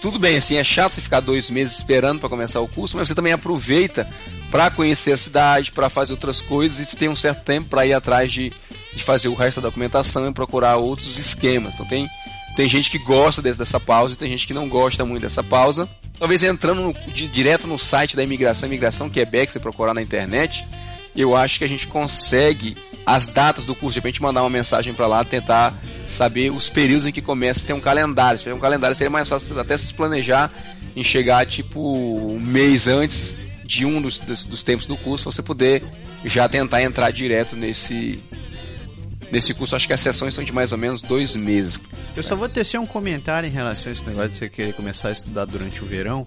tudo bem, assim, é chato você ficar dois meses esperando para começar o curso, mas você também aproveita para conhecer a cidade, para fazer outras coisas e você tem um certo tempo para ir atrás de, de fazer o resto da documentação e procurar outros esquemas. Então tem, tem gente que gosta dessa pausa e tem gente que não gosta muito dessa pausa. Talvez entrando no, de, direto no site da imigração, imigração Quebec, você procurar na internet, eu acho que a gente consegue as datas do curso, de repente mandar uma mensagem para lá, tentar saber os períodos em que começa, ter um calendário. Se tiver um calendário, seria mais fácil até se planejar em chegar tipo um mês antes de um dos, dos, dos tempos do curso, você poder já tentar entrar direto nesse nesse curso. Acho que as sessões são de mais ou menos dois meses. Eu só vou tecer um comentário em relação a esse negócio de você querer começar a estudar durante o verão.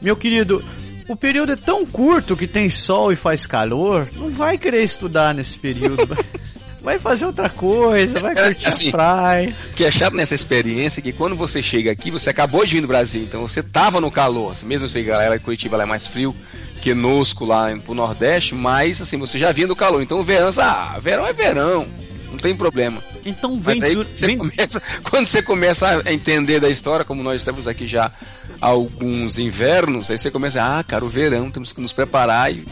Meu querido, o período é tão curto que tem sol e faz calor, não vai querer estudar nesse período. vai fazer outra coisa, vai é, curtir assim, a praia. O que é chato nessa experiência é que quando você chega aqui, você acabou de vir do Brasil, então você tava no calor. Assim, mesmo se a galera de Curitiba é mais frio que nosco lá pro Nordeste, mas assim, você já vinha do calor. Então o verão, ah, verão é verão não tem problema. Então vem, Mas aí você vem... Começa, quando você começa a entender da história, como nós estamos aqui já há alguns invernos, aí você começa, ah, cara, o verão, temos que nos preparar e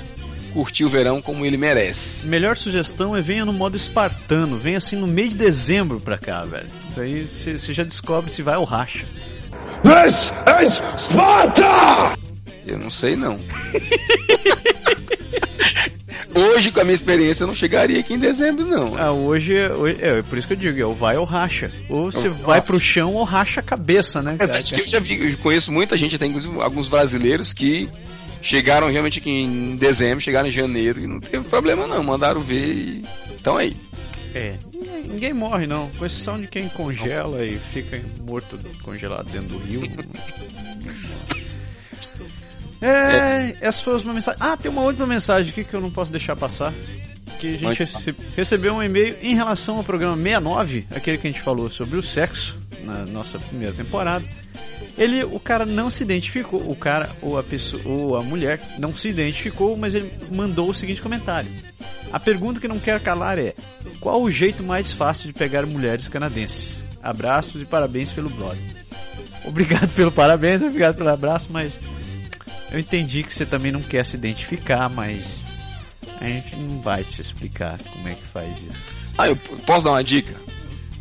curtir o verão como ele merece. Melhor sugestão é venha no modo espartano, venha assim no mês de dezembro pra cá, velho. Daí você já descobre se vai ao racha. This is Sparta! Eu não sei não. Hoje, com a minha experiência, eu não chegaria aqui em dezembro, não. Ah, hoje, hoje é, é por isso que eu digo, é ou vai ou racha. Ou você vai pro chão ou racha a cabeça, né? Cara? eu já vi, eu conheço muita gente, tem alguns brasileiros que chegaram realmente aqui em dezembro, chegaram em janeiro e não teve problema não, mandaram ver e estão aí. É, ninguém, ninguém, morre não, com exceção de quem congela e fica morto congelado dentro do rio. É, essas foram as mensagens. Ah, tem uma última mensagem aqui que eu não posso deixar passar. Que a gente rece recebeu um e-mail em relação ao programa 69, aquele que a gente falou sobre o sexo na nossa primeira temporada. Ele, o cara não se identificou, o cara ou a pessoa ou a mulher não se identificou, mas ele mandou o seguinte comentário. A pergunta que não quer calar é: qual o jeito mais fácil de pegar mulheres canadenses? Abraços e parabéns pelo blog. Obrigado pelo parabéns, obrigado pelo abraço, mas eu entendi que você também não quer se identificar, mas a gente não vai te explicar como é que faz isso. Ah, eu posso dar uma dica?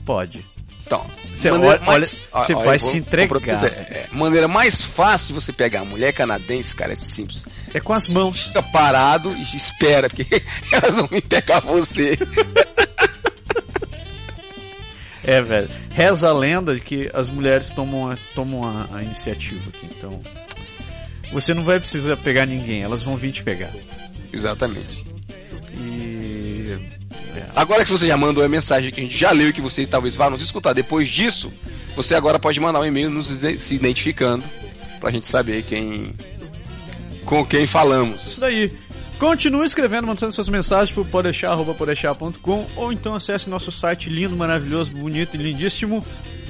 Pode. Então, você olha, mais, olha, você vai se entregar. É, maneira mais fácil de você pegar a mulher canadense, cara, é simples. É com as mãos. Fica parado e espera, porque elas vão vir pegar você. É, velho. Reza a lenda de que as mulheres tomam a, tomam a, a iniciativa aqui, então. Você não vai precisar pegar ninguém, elas vão vir te pegar. Exatamente. E. É. Agora que você já mandou a mensagem que a gente já leu e que você talvez vá nos escutar depois disso, você agora pode mandar um e-mail nos se identificando pra gente saber quem. com quem falamos. Isso daí. Continue escrevendo, mandando suas mensagens por podeixar.com ou então acesse nosso site lindo, maravilhoso, bonito e lindíssimo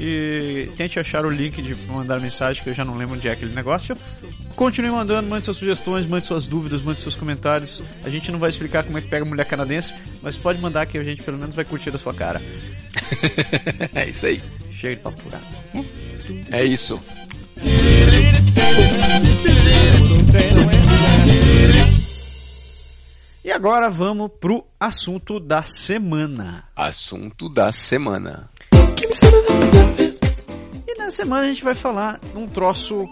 e tente achar o link de mandar mensagem que eu já não lembro onde é aquele negócio. Continue mandando, mande suas sugestões, mande suas dúvidas, mande seus comentários. A gente não vai explicar como é que pega mulher canadense, mas pode mandar que a gente pelo menos vai curtir da sua cara. é isso aí. Chega de papo É isso. E agora vamos pro assunto da semana. Assunto da semana. E na semana a gente vai falar um troço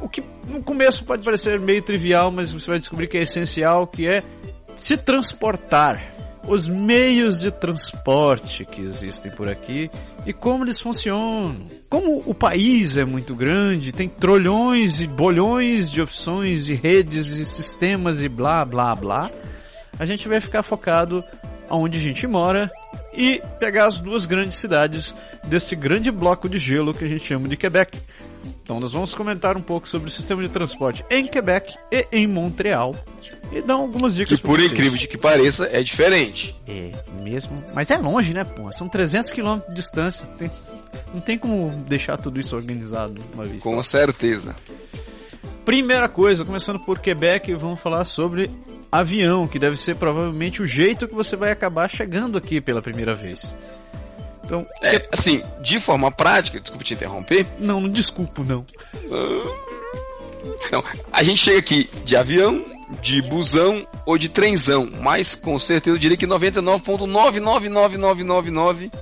o que no começo pode parecer meio trivial, mas você vai descobrir que é essencial, que é se transportar. Os meios de transporte que existem por aqui e como eles funcionam. Como o país é muito grande, tem trilhões e bolhões de opções e redes e sistemas e blá blá blá, a gente vai ficar focado onde a gente mora e pegar as duas grandes cidades desse grande bloco de gelo que a gente chama de Quebec. Então nós vamos comentar um pouco sobre o sistema de transporte em Quebec e em Montreal e dar algumas dicas. Que por incrível de que pareça é diferente. É mesmo, mas é longe, né, pô? São 300 km de distância. Tem... Não tem como deixar tudo isso organizado uma vez. Com só. certeza. Primeira coisa, começando por Quebec, vamos falar sobre avião, que deve ser provavelmente o jeito que você vai acabar chegando aqui pela primeira vez. Então, É, assim, de forma prática, desculpa te interromper, não, não desculpo não. Não, a gente chega aqui de avião, de busão ou de trenzão, mas com certeza eu diria que 99.999999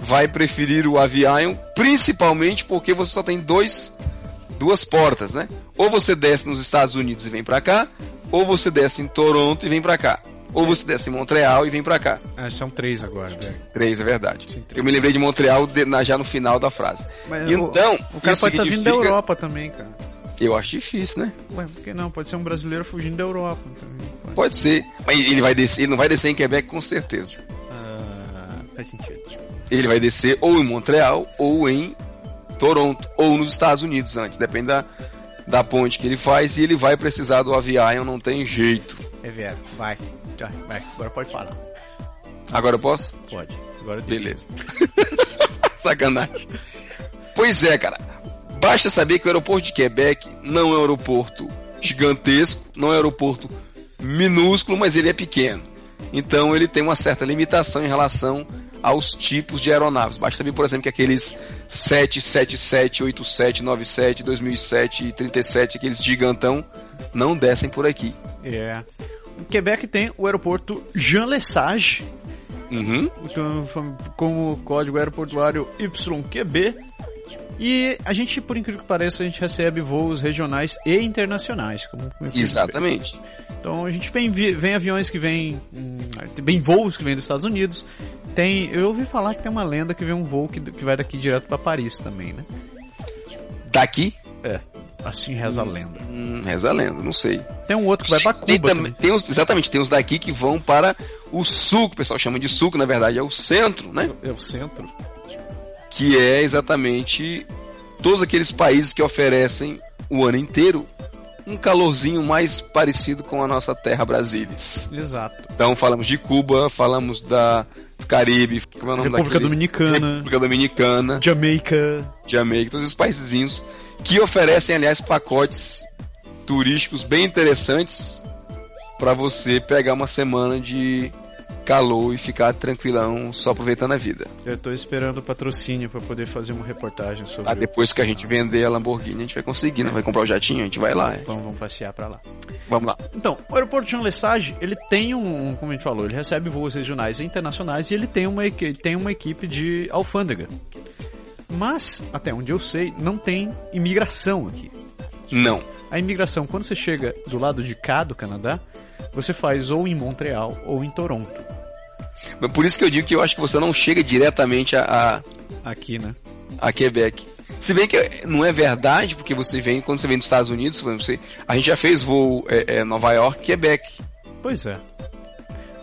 vai preferir o avião, principalmente porque você só tem dois, duas portas, né? Ou você desce nos Estados Unidos e vem pra cá, ou você desce em Toronto e vem pra cá. Ou você desce em Montreal e vem pra cá. Ah, são três agora, velho. Três, é verdade. Sim, três. Eu me lembrei de Montreal de- na- já no final da frase. Mas então, o, o cara pode estar vindo da Europa também, cara. Eu acho difícil, né? Ué, por que não? Pode ser um brasileiro fugindo da Europa também. Pode. Pode ser. Mas ele vai descer, ele não vai descer em Quebec com certeza. Ah, faz sentido. Ele vai descer ou em Montreal ou em Toronto ou nos Estados Unidos antes, depende da, da ponte que ele faz e ele vai precisar do avião, não tem jeito. É velho, vai. Vai. Agora pode falar. Agora eu posso? Pode. Agora Beleza. Sacanagem. Pois é, cara. Basta saber que o aeroporto de Quebec não é um aeroporto gigantesco, não é um aeroporto minúsculo, mas ele é pequeno. Então ele tem uma certa limitação em relação aos tipos de aeronaves. Basta saber, por exemplo, que aqueles 777, 87, 97, 2007 e 37, aqueles gigantão, não descem por aqui. É. O Quebec tem o aeroporto Jean Lesage, Uhum. então, com o código aeroportuário YQB. E a gente, por incrível que pareça, a gente recebe voos regionais e internacionais. Como. Exatamente. Então a gente vem, vem aviões que vêm. Hum, vem voos que vêm dos Estados Unidos. Tem. Eu ouvi falar que tem uma lenda que vem um voo que, que vai daqui direto pra Paris também, né? Daqui, É. Assim reza a lenda. hum, reza a lenda, não sei. Tem um outro que vai pra Tem Cuba também- também. tem exatamente, tem os daqui que vão para o sul, que o pessoal chama de sul, que na verdade é o centro, né? É o centro. Que é exatamente todos aqueles países que oferecem o ano inteiro um calorzinho mais parecido com a nossa terra Brasilis. Exato. Então falamos de Cuba, falamos da Caribe, como é o nome República? Dominicana. República Dominicana, Jamaica. Jamaica, todos os países que oferecem, aliás, pacotes turísticos bem interessantes para você pegar uma semana de calor e ficar tranquilão, só aproveitando a vida. Eu tô esperando o patrocínio pra poder fazer uma reportagem sobre. Ah, depois que a gente vender a Lamborghini, a gente vai conseguir, né? Vai comprar o jatinho, a gente vai lá. é. Vamos, passear pra lá. Vamos lá. Então, o aeroporto de Jean Lesage, ele tem um, como a gente falou, ele recebe voos regionais e internacionais e ele tem uma, tem uma equipe de alfândega. Mas, até onde eu sei, não tem imigração aqui. Não. A imigração, quando você chega do lado de cá do Canadá, você faz ou em Montreal ou em Toronto. Mas por isso que eu digo que eu acho que você não chega diretamente a, Aqui, né? a, a Quebec. Se bem que não é verdade, porque você vem, quando você vem dos Estados Unidos, você, a gente já fez voo é, é, Nova York, Quebec. Pois é.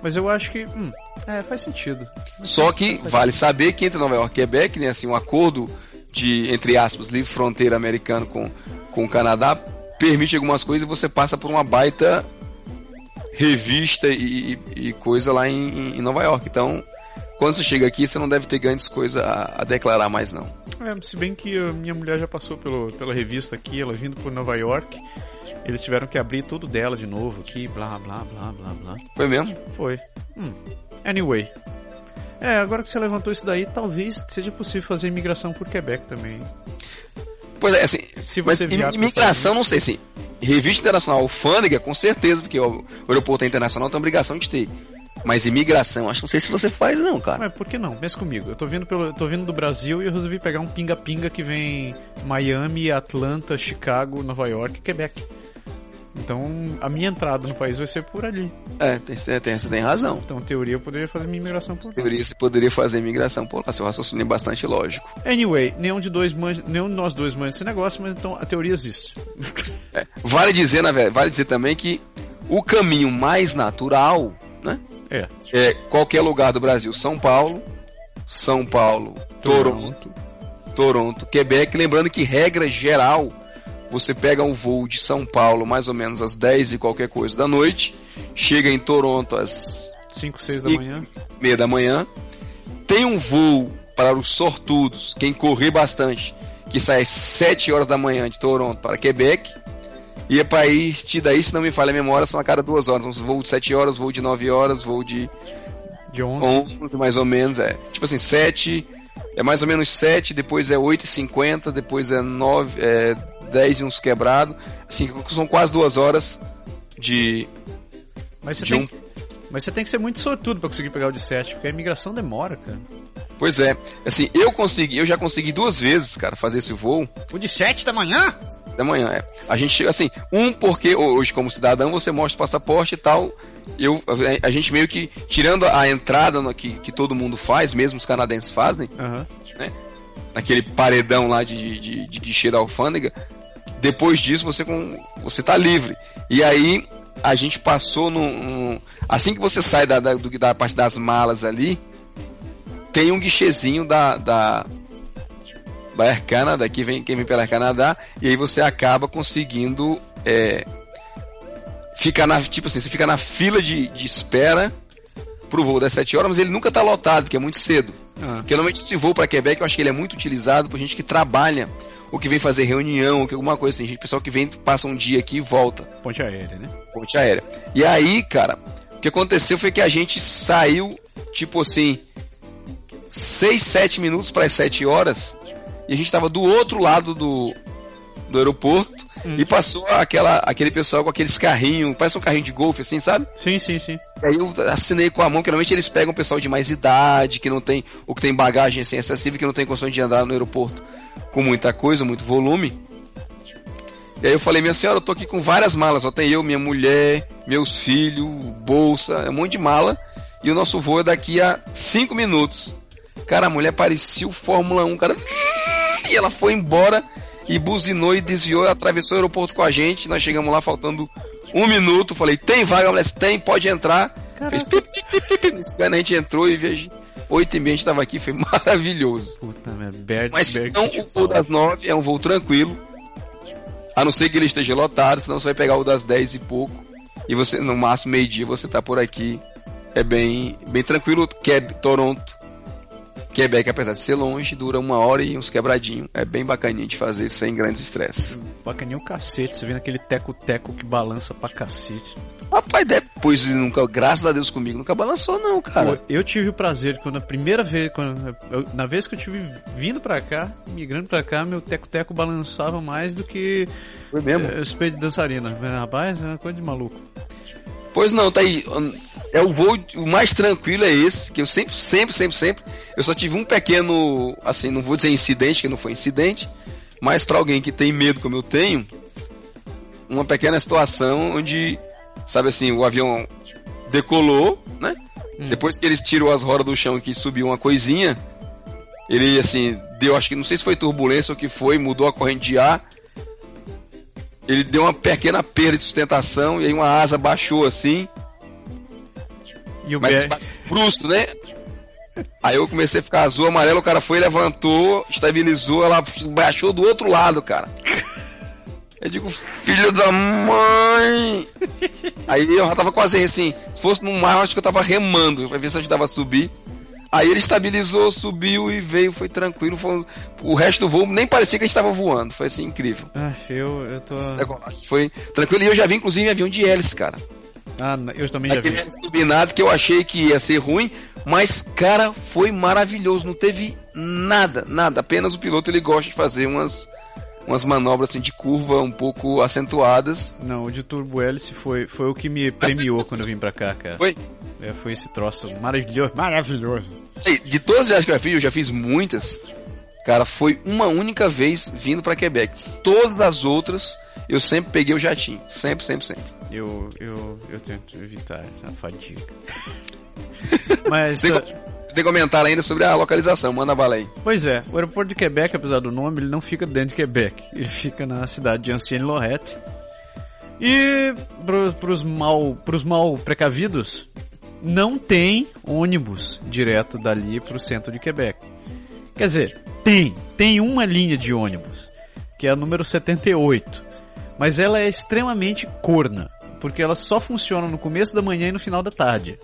Mas eu acho que. Hum, é, faz sentido. Só que vale saber que entre Nova York e Quebec, né, assim, um acordo de, entre aspas, livre fronteira americano com, com o Canadá permite algumas coisas e você passa por uma baita revista e, e- coisa lá em, em Nova York. Então, quando você chega aqui, você não deve ter grandes coisas a, a declarar mais não. É, se bem que a minha mulher já passou pelo, pela revista aqui, ela vindo por Nova York. Eles tiveram que abrir tudo dela de novo aqui, blá blá blá blá blá. Foi mesmo? Foi. Hum. Anyway. É, agora que você levantou isso daí, talvez seja possível fazer imigração por Quebec também. Pois é, assim, Se mas você pros imigração, não sei, assim, revista internacional, alfândega, com certeza, porque o, aeroporto é internacional tem obrigação de ter. Mas imigração, acho que não sei se você faz não, cara. Mas por que não? Pensa comigo. Eu tô vindo, pelo, eu tô vindo do Brasil e eu resolvi pegar um pinga-pinga que vem Miami, Atlanta, Chicago, Nova York e Quebec. Então, a minha entrada no país vai ser por ali. É, tem, tem, você tem razão. Então, em teoria, eu poderia fazer minha imigração por lá. Teoria, você poderia fazer imigração por lá, seu raciocínio é bastante lógico. Anyway, nenhum de, dois manja, nenhum de nós dois manja esse negócio, mas então a teoria existe. É, vale dizer, na verdade, vale dizer também que o caminho mais natural, né? É. É, qualquer lugar do Brasil. São Paulo, São Paulo, Toronto, Toronto, Quebec. Lembrando que, regra geral, você pega um voo de São Paulo mais ou menos às 10 e qualquer coisa da noite, chega em Toronto às 5, 6 da manhã. meia da manhã. Tem um voo para os sortudos, quem correr bastante, que sai às 7 horas da manhã de Toronto para Quebec. E é para ir, daí, se não me falha a memória, são a cada duas horas. Uns voo de 7 horas, voo de 9 horas, voo de De 11. 11, mais ou menos, é. Tipo assim, 7, é mais ou menos 7, depois é 8,50, depois é 9, é 10 e uns quebrados. Assim, são quase duas horas de, Mas você, de tem, um. mas você tem que ser muito sortudo pra conseguir pegar o de 7, porque a imigração demora, cara. Pois é, assim, eu consegui, eu já consegui duas vezes, cara, fazer esse voo O de 7 da manhã? da manhã. É. A gente chega assim, um porque hoje como cidadão você mostra o passaporte e tal. Eu, a, a gente meio que tirando a entrada no, que, que todo mundo faz, mesmo os canadenses fazem, Aham. naquele paredão lá de, de, de guichê da alfândega. Depois disso você com você tá livre. E aí a gente passou no, no- assim que você sai da, da, do- da parte das malas ali, tem um guichezinho da da da Air Canada, que vem quem vem pela Air Canada, e aí você acaba conseguindo é, ficar na tipo assim, você fica na fila de, de espera pro voo das 7 horas, mas ele nunca tá lotado, porque é muito cedo. Ah, Porque normalmente esse voo para Quebec eu acho que ele é muito utilizado por gente que trabalha, ou que vem fazer reunião, ou que alguma coisa assim. Gente, pessoal que vem, passa um dia aqui e volta, ponte aérea, né? ponte aérea. E aí, cara, o que aconteceu foi que a gente saiu, tipo assim, 6, 7 minutos para as 7 horas, e a gente tava do outro lado do, do aeroporto, e passou aquela, aquele pessoal com aqueles carrinhos, parece um carrinho de golfe, assim, sabe? Sim, sim, sim. E aí eu assinei com a mão, que normalmente eles pegam o pessoal de mais idade, que não tem, ou que tem bagagem assim excessiva, que não tem condições de andar no aeroporto com muita coisa, muito volume. E aí eu falei, minha senhora, eu tô aqui com várias malas, só tem eu, minha mulher, meus filhos, bolsa, é um monte de mala, e o nosso voo é daqui a cinco minutos. Cara, a mulher parecia o Fórmula 1, cara. E ela foi embora e buzinou e desviou, atravessou o aeroporto com a gente. Nós chegamos lá faltando um minuto. Falei, tem vaga, mulher? Tem, pode entrar. Fez pip, pip, pip, pip. Nesse cara a gente entrou e veja, oito e meia a gente tava aqui, foi maravilhoso. Puta merda. Bert, Mas Bert, não, o voo das nove é um voo tranquilo. A não ser que ele esteja lotado, senão você vai pegar o das dez e pouco. E você, no máximo, meio-dia, você tá por aqui. É bem, bem tranquilo. Queb, Toronto. Quebec, apesar de ser longe, dura uma hora e uns quebradinhos. É bem bacaninha de fazer sem grandes estresses. Bacaninha o cacete, você vê naquele teco-teco que balança pra cacete. Rapaz, depois nunca, graças a Deus comigo, nunca balançou não, cara. Pô, eu tive o prazer quando a primeira vez, quando, eu- na vez que eu tive vindo pra cá, migrando pra cá, meu teco-teco balançava mais do que Foi mesmo? é, peitos de dançarina. Rapaz, é uma coisa de maluco. Pois não, tá aí. É o voo, o mais tranquilo é esse, que eu sempre, sempre, sempre, sempre. Eu só tive um pequeno, assim, não vou dizer incidente, que não foi incidente, mas pra alguém que tem medo como eu tenho, uma pequena situação onde, sabe assim, o avião decolou, né? Depois que eles tirou as rodas do chão e que subiu uma coisinha, ele assim, deu, acho que não sei se foi turbulência ou o que foi, mudou a corrente de ar. Ele deu uma pequena perda de sustentação e aí uma asa baixou assim, E o mas, Bert, mas brusco, né? Aí eu comecei a ficar azul, amarelo, o cara foi, levantou, estabilizou, ela baixou do outro lado, cara. Eu digo, filho da mãe! Aí eu já tava quase assim, se fosse no mar, eu acho que eu tava remando, pra ver se eu ajudava a subir. Aí ele estabilizou, subiu e veio, foi tranquilo. Foi, o resto do voo nem parecia que a gente tava voando, foi assim, incrível. Ah, eu, eu tô. Foi tranquilo. E eu já vi, inclusive, em avião de hélice, cara. Ah, eu também já vi. Aquele hélice turbinado que eu achei que ia ser ruim, mas, cara, foi maravilhoso. Não teve nada, nada. Apenas o piloto ele gosta de fazer umas, umas manobras assim, de curva um pouco acentuadas. Não, o de Turbo Hélice foi, foi o que me premiou quando eu vim pra cá, cara. Foi. É, foi esse troço maravilhoso. Maravilhoso. De todas as viagens que eu já fiz, eu já fiz muitas. Cara, foi uma única vez vindo pra Quebec. Todas as outras, eu sempre peguei o jatinho. Sempre, sempre, sempre. Eu, eu, eu tento evitar a fadiga. Mas, Você tem, comentário ainda sobre a localização, manda bala aí. pois é, o aeroporto de Quebec, apesar do nome, ele não fica dentro de Quebec. Ele fica na cidade de Ancienne-Lorette. E pro, pros, mal, pros mal precavidos, não tem ônibus direto dali para o centro de Quebec. Quer dizer, tem, tem uma linha de ônibus, que é a número 78, mas ela é extremamente corna, porque ela só funciona no começo da manhã e no final da tarde.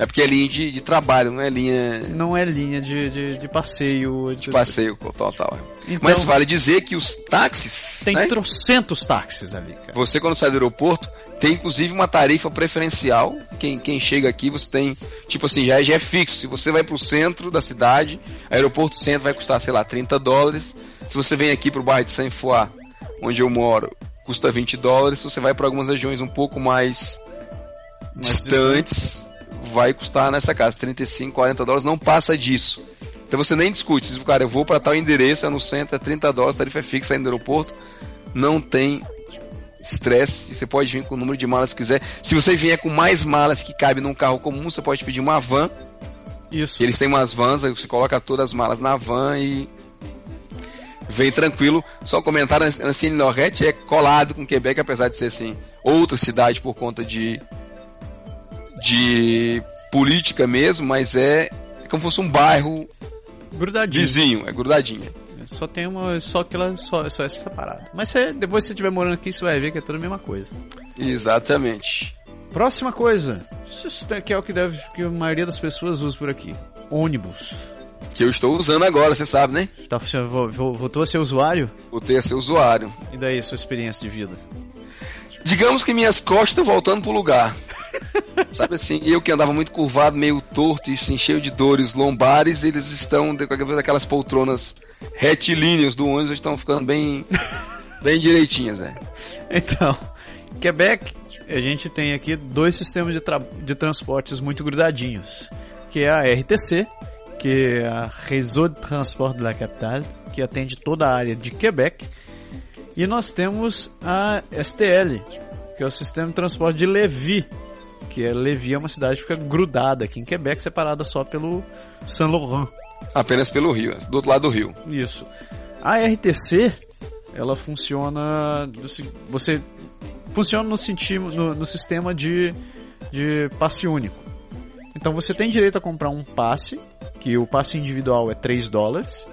É porque é linha de, de trabalho, não é linha. Não é linha de, de, de passeio. De passeio total. Então, Mas vale dizer que os táxis. Tem né? trocentos táxis ali, cara. Você, quando sai do aeroporto, tem inclusive uma tarifa preferencial. Quem, quem chega aqui, você tem. Tipo assim, já, é, já é fixo. Se você vai pro centro da cidade, aeroporto centro vai custar, sei lá, 30 dólares. Se você vem aqui pro bairro de Saint-Foy, onde eu moro, custa 20 dólares. Se você vai para algumas regiões um pouco mais, mais distantes vai custar nessa casa 35, 40 dólares, não passa disso. Então você nem discute, se diz, cara, eu vou para tal endereço, é no centro, é 30 dólares, tarifa é fixa aí no aeroporto, não tem estresse, você pode vir com o número de malas que quiser. Se você vier com mais malas que cabe num carro comum, você pode pedir uma van. Isso. Eles têm umas vans, aí você coloca todas as malas na van e vem tranquilo. Só um comentário, Ancine Lorette é colado com Quebec, apesar de ser assim, outra cidade por conta de de política mesmo, mas é, é como se fosse um bairro grudadinho. vizinho, é grudadinho. Só tem uma, só que ela só, só é separado. Mas você, depois que você estiver morando aqui, você vai ver que é tudo a mesma coisa. Exatamente. Próxima coisa, isso que é o que deve que a maioria das pessoas usa por aqui, ônibus. Que eu estou usando agora, você sabe, né? Tá, voltou a ser usuário? Voltei a ser usuário. E daí, sua experiência de vida? Digamos que minhas costas estão voltando pro lugar. Sabe assim, eu que andava muito curvado, meio torto e assim, cheio de dores lombares, eles estão, aquelas poltronas retilíneas do ônibus, estão ficando bem, bem direitinhas, né? Então, Quebec, a gente tem aqui dois sistemas de, de transportes muito grudadinhos, que é a RTC, que é a Réseau de Transport de la Capitale, que atende toda a área de Quebec, e nós temos a STL, que é o Sistema de Transporte de Levis, que é Levi é uma cidade que fica grudada aqui em Quebec, separada só pelo Saint Laurent. Apenas pelo rio, do outro lado do rio. Isso. A RTC, ela funciona, você funciona no, sentido, no, no sistema de, de passe único. Então você tem direito a comprar um passe, que o passe individual é 3 dólares,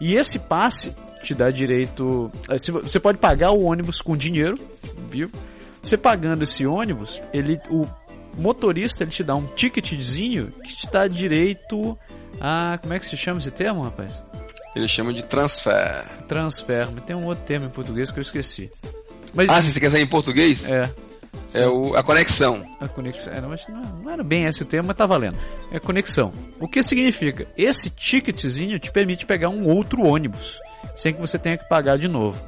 e esse passe te dá direito. Eh, você pode pagar o ônibus com dinheiro, viu? Você pagando esse ônibus, ele, o motorista ele te dá um ticketzinho que te dá direito a. Como é que se chama esse termo, rapaz? Ele chama de transfer. Transfer, mas tem um outro termo em português que eu esqueci. Mas, ah, se você quer sair em português? É. É o, a conexão. A conexão. É, não, não, era bem esse termo, mas tá valendo. É conexão. O que significa? Esse ticketzinho te permite pegar um outro ônibus, sem que você tenha que pagar de novo.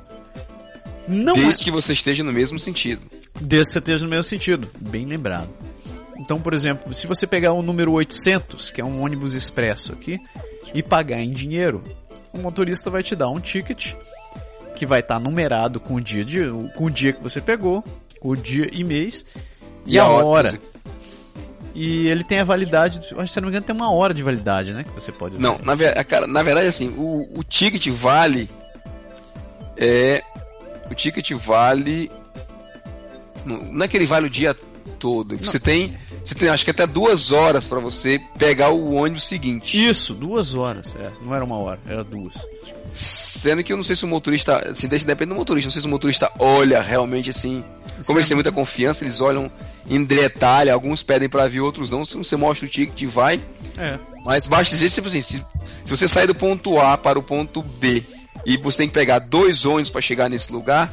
Não Desde é... que você esteja no mesmo sentido. Desde que você esteja no mesmo sentido. Bem lembrado. Então, por exemplo, se você pegar o número 800, que é um ônibus expresso aqui, e pagar em dinheiro, o motorista vai te dar um ticket que vai estar tá numerado com o dia de, com o dia que você pegou, o dia e mês e, e a hora. hora. E ele tem a validade, acho que se não me engano tem uma hora de validade, né, que você pode usar. Não, na, cara, na verdade assim, o, o ticket vale é o ticket vale. Não é que ele vale o dia todo. Você tem, você tem, acho que até duas horas para você pegar o ônibus seguinte. Isso, duas horas. É, não era uma hora, era duas. Sendo que eu não sei se o motorista, assim, depende do motorista, não sei se o motorista olha realmente assim. Como eles têm muita confiança, eles olham em detalhe, alguns pedem para vir, outros não. Se você mostra o ticket, vai. É. Mas basta dizer, tipo assim, se, se você sair do ponto A para o ponto B e você tem que pegar dois ônibus para chegar nesse lugar,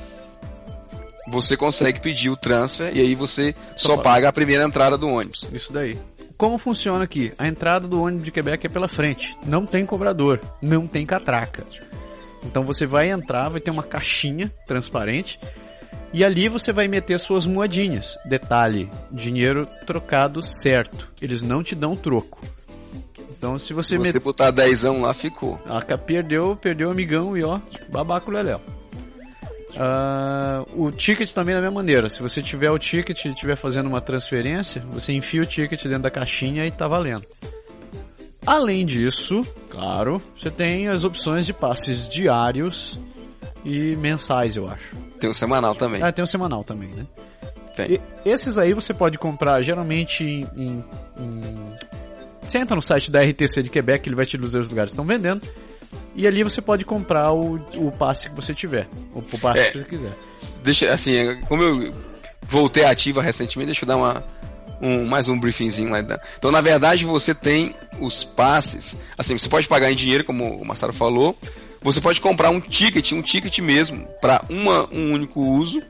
você consegue pedir o transfer e aí você só, paga a primeira entrada do ônibus. Isso daí. Como funciona aqui? A entrada do ônibus de Quebec é pela frente. Não tem cobrador, não tem catraca. Então você vai entrar, vai ter uma caixinha transparente e ali você vai meter suas moedinhas. Detalhe: dinheiro trocado certo. Eles não te dão troco. Então se você... Se você met... botar dezão lá, ficou. A perdeu, perdeu o amigão e ó, babaco leléu. Uh, o ticket também da mesma maneira. Se você tiver o ticket e estiver fazendo uma transferência, você enfia o ticket dentro da caixinha e tá valendo. Além disso, claro, você tem as opções de passes diários e mensais, eu acho. Tem o semanal também. Ah, tem o semanal também, né? Tem. E- esses aí você pode comprar geralmente em, em- em- Você entra no site da RTC de Quebec, ele vai te dizer os lugares que estão vendendo. E ali você pode comprar o, o passe que você tiver. O, o passe É. que você quiser. Deixa, assim, como eu voltei ativa recentemente, deixa eu dar uma, um, mais um briefingzinho lá. Então, na verdade, você tem os passes. Assim, você pode pagar em dinheiro, como o Massaro falou. Você pode comprar um ticket, um ticket mesmo, para um único uso.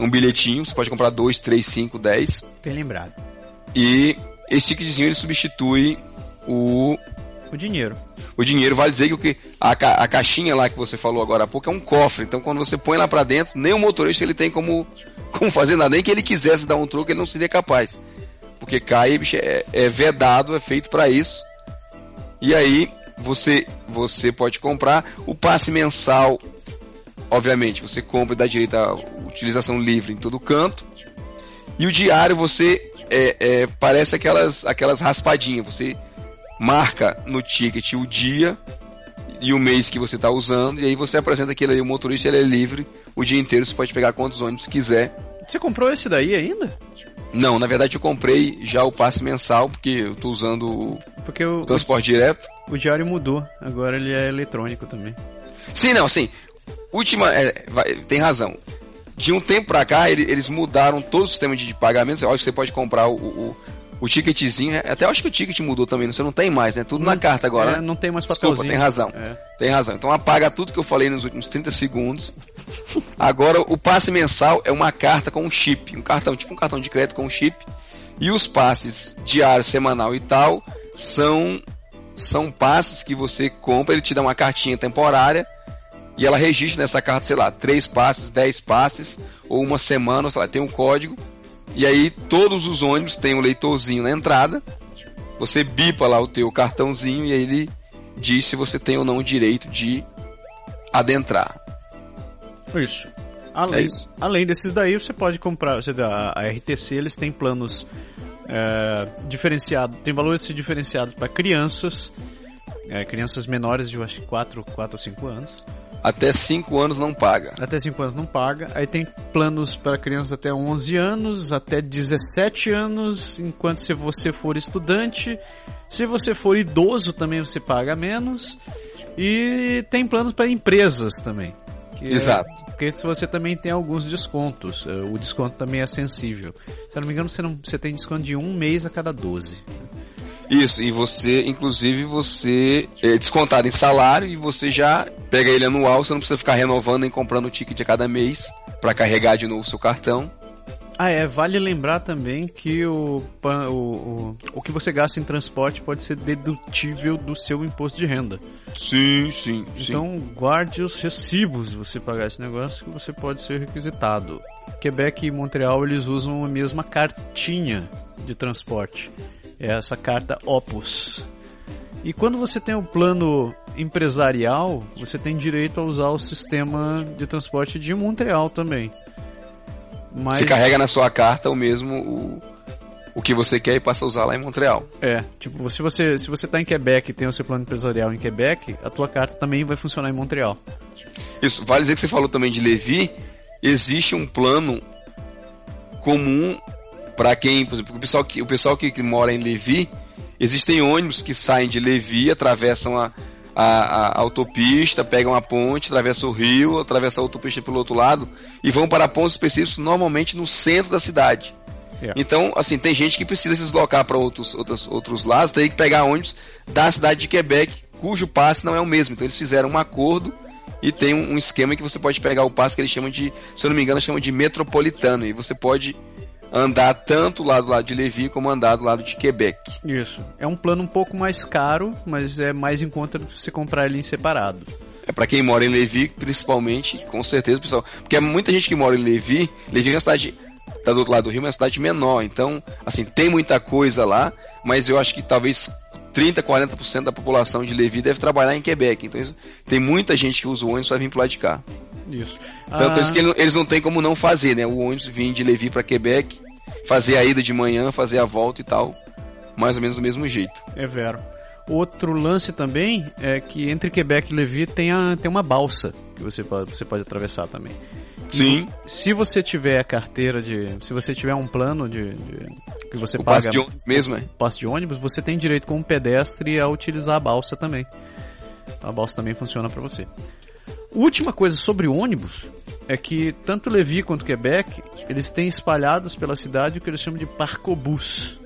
Um bilhetinho. Você pode comprar dois, três, cinco, dez. Tem lembrado. E esse ticketzinho ele substitui o O dinheiro. o dinheiro. Vale dizer que o que a, ca- a caixinha lá que você falou agora há pouco é um cofre. Então quando você põe lá pra dentro, nem o motorista ele tem como, como fazer nada. Nem que ele quisesse dar um troco, ele não seria capaz. Porque cai, bicho, é, é vedado, é feito pra isso. E aí você você pode comprar o passe mensal. Obviamente, você compra e dá direito à utilização livre em todo canto. E o diário você é, é, parece aquelas aquelas raspadinhas. Você marca no ticket o dia e o mês que você está usando, e aí você apresenta aquele aí, o motorista ele é livre o dia inteiro, você pode pegar quantos ônibus quiser. Você comprou esse daí ainda? Não, na verdade eu comprei já o passe mensal, porque eu estou usando o Porque o, transporte direto. o, o diário mudou. Agora ele é eletrônico também. Sim, não, sim. Última, é, vai- tem razão. De um tempo pra cá, ele- eles mudaram todo o sistema de, de pagamento. Eu acho que você pode comprar o, o, o ticketzinho. Até eu acho que o ticket mudou também, você não tem mais, né? Tudo na carta agora. É, né? não tem mais Desculpa, papelzinho. tem razão. É. Tem razão. Então apaga tudo que eu falei nos últimos 30 segundos. Agora o passe mensal é uma carta com um chip, um cartão, tipo um cartão de crédito com um chip. E os passes diário, semanal e tal são são passes que você compra, ele te dá uma cartinha temporária e ela registra nessa carta, sei lá, três passes, dez passes ou uma semana, sei lá, tem um código. E aí todos os ônibus têm um leitorzinho na entrada. Você bipa lá o teu cartãozinho e aí ele diz se você tem ou não o direito de adentrar. Isso. Além, É isso. além desses daí, você pode comprar. Você, a, a RTC eles têm planos é, diferenciados, tem valores diferenciados para crianças, é, crianças menores de eu acho que 4, 4 ou 5 anos. Até 5 anos não paga. Até 5 anos não paga. Aí tem planos para crianças até 11 anos, até 17 anos, enquanto se você for estudante. Se você for idoso também você paga menos. E tem planos para empresas também. é- Exato. porque se você também tem alguns descontos. eh, O desconto também é sensível. Se eu não me engano, você, não, você tem desconto de um mês a cada 12. Isso, e você, inclusive, você é descontado em salário e você já pega ele anual, você não precisa ficar renovando nem comprando o ticket a cada mês para carregar de novo o seu cartão. Ah, é, vale lembrar também que o, o, o, o que você gasta em transporte pode ser dedutível do seu imposto de renda. Sim, sim, sim. Então guarde os recibos se você pagar esse negócio que você pode ser requisitado. Quebec e Montreal eles usam a mesma cartinha de transporte. É essa carta Opus. E quando você tem o plano empresarial, você tem direito a usar o sistema de transporte de Montreal também. Mas Você carrega na sua carta o mesmo o, o que você quer e passa a usar lá em Montreal. É, tipo, se você, se você tá em Quebec e tem o seu plano empresarial em Quebec, a tua carta também vai funcionar em Montreal. Isso, vale dizer que você falou também de Levi, existe um plano comum para quem, por exemplo, o pessoal que, o pessoal que, que mora em Levi, existem ônibus que saem de Levi, atravessam a, a, a autopista, pegam a ponte, atravessam o rio, atravessam a autopista pelo outro lado e vão para pontos específicos normalmente no centro da cidade. É. Então, assim, tem gente que precisa se deslocar para outros, outros, outros lados, tem que pegar ônibus da cidade de Quebec, cujo passe não é o mesmo. Então, eles fizeram um acordo e tem um, um esquema em que você pode pegar o passe que eles chamam de, se eu não me engano, chamam de metropolitano. E você pode andar tanto lá do lado de Levi como andar do lado de Quebec. Isso. É um plano um pouco mais caro, mas é mais em conta do que você comprar ele em separado. É para quem mora em Levi, principalmente, com certeza, pessoal. Porque é muita gente que mora em Levi. Levi é uma cidade, tá do outro lado do rio, mas é uma cidade menor. Então, assim, tem muita coisa lá, mas eu acho que talvez 30, 40% da população de Levi deve trabalhar em Quebec. Então, isso- tem muita gente que usa o ônibus para vir pro lado de cá. Isso. Tanto Ah, isso que ele- eles não têm como não fazer, né? O ônibus vir de Levi para Quebec, fazer a ida de manhã, fazer a volta e tal. Mais ou menos do mesmo jeito. É vero. Outro lance também é que entre Quebec e Levi tem, a, tem uma balsa que você pode, você pode atravessar também. Sim. Se você tiver carteira de. Se você tiver um plano de. de que você O paga. passe de ônibus mesmo, é? passe de ônibus, você tem direito como pedestre a utilizar a balsa também. A balsa também funciona para você. Última coisa sobre ônibus é que tanto Levi quanto Quebec, eles têm espalhados pela cidade o que eles chamam de parcobus.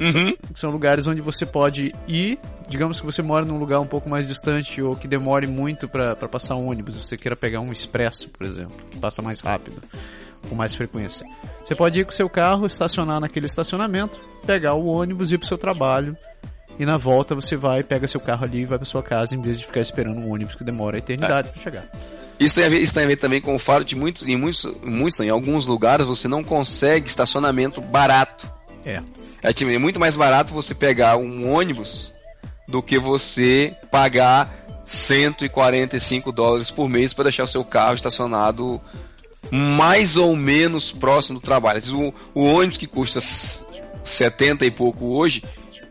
Uhum. que são lugares onde você pode ir, digamos que você mora num lugar um pouco mais distante ou que demore muito para passar um ônibus, você queira pegar um expresso, por exemplo, que passa mais rápido, com mais frequência. Você pode ir com o seu carro, estacionar naquele estacionamento, pegar o ônibus e ir pro seu trabalho. E na volta você vai, pega seu carro ali e vai pra sua casa em vez de ficar esperando um ônibus que demora a eternidade para chegar. Isso tem, a ver, isso tem a ver também com o fato de muitos, em muitos, muitos, não, em alguns lugares você não consegue estacionamento barato. É. É tipo, é muito mais barato você pegar um ônibus do que você pagar 145 dólares por mês para deixar o seu carro estacionado mais ou menos próximo do trabalho. O, o ônibus que custa s- 70 e pouco hoje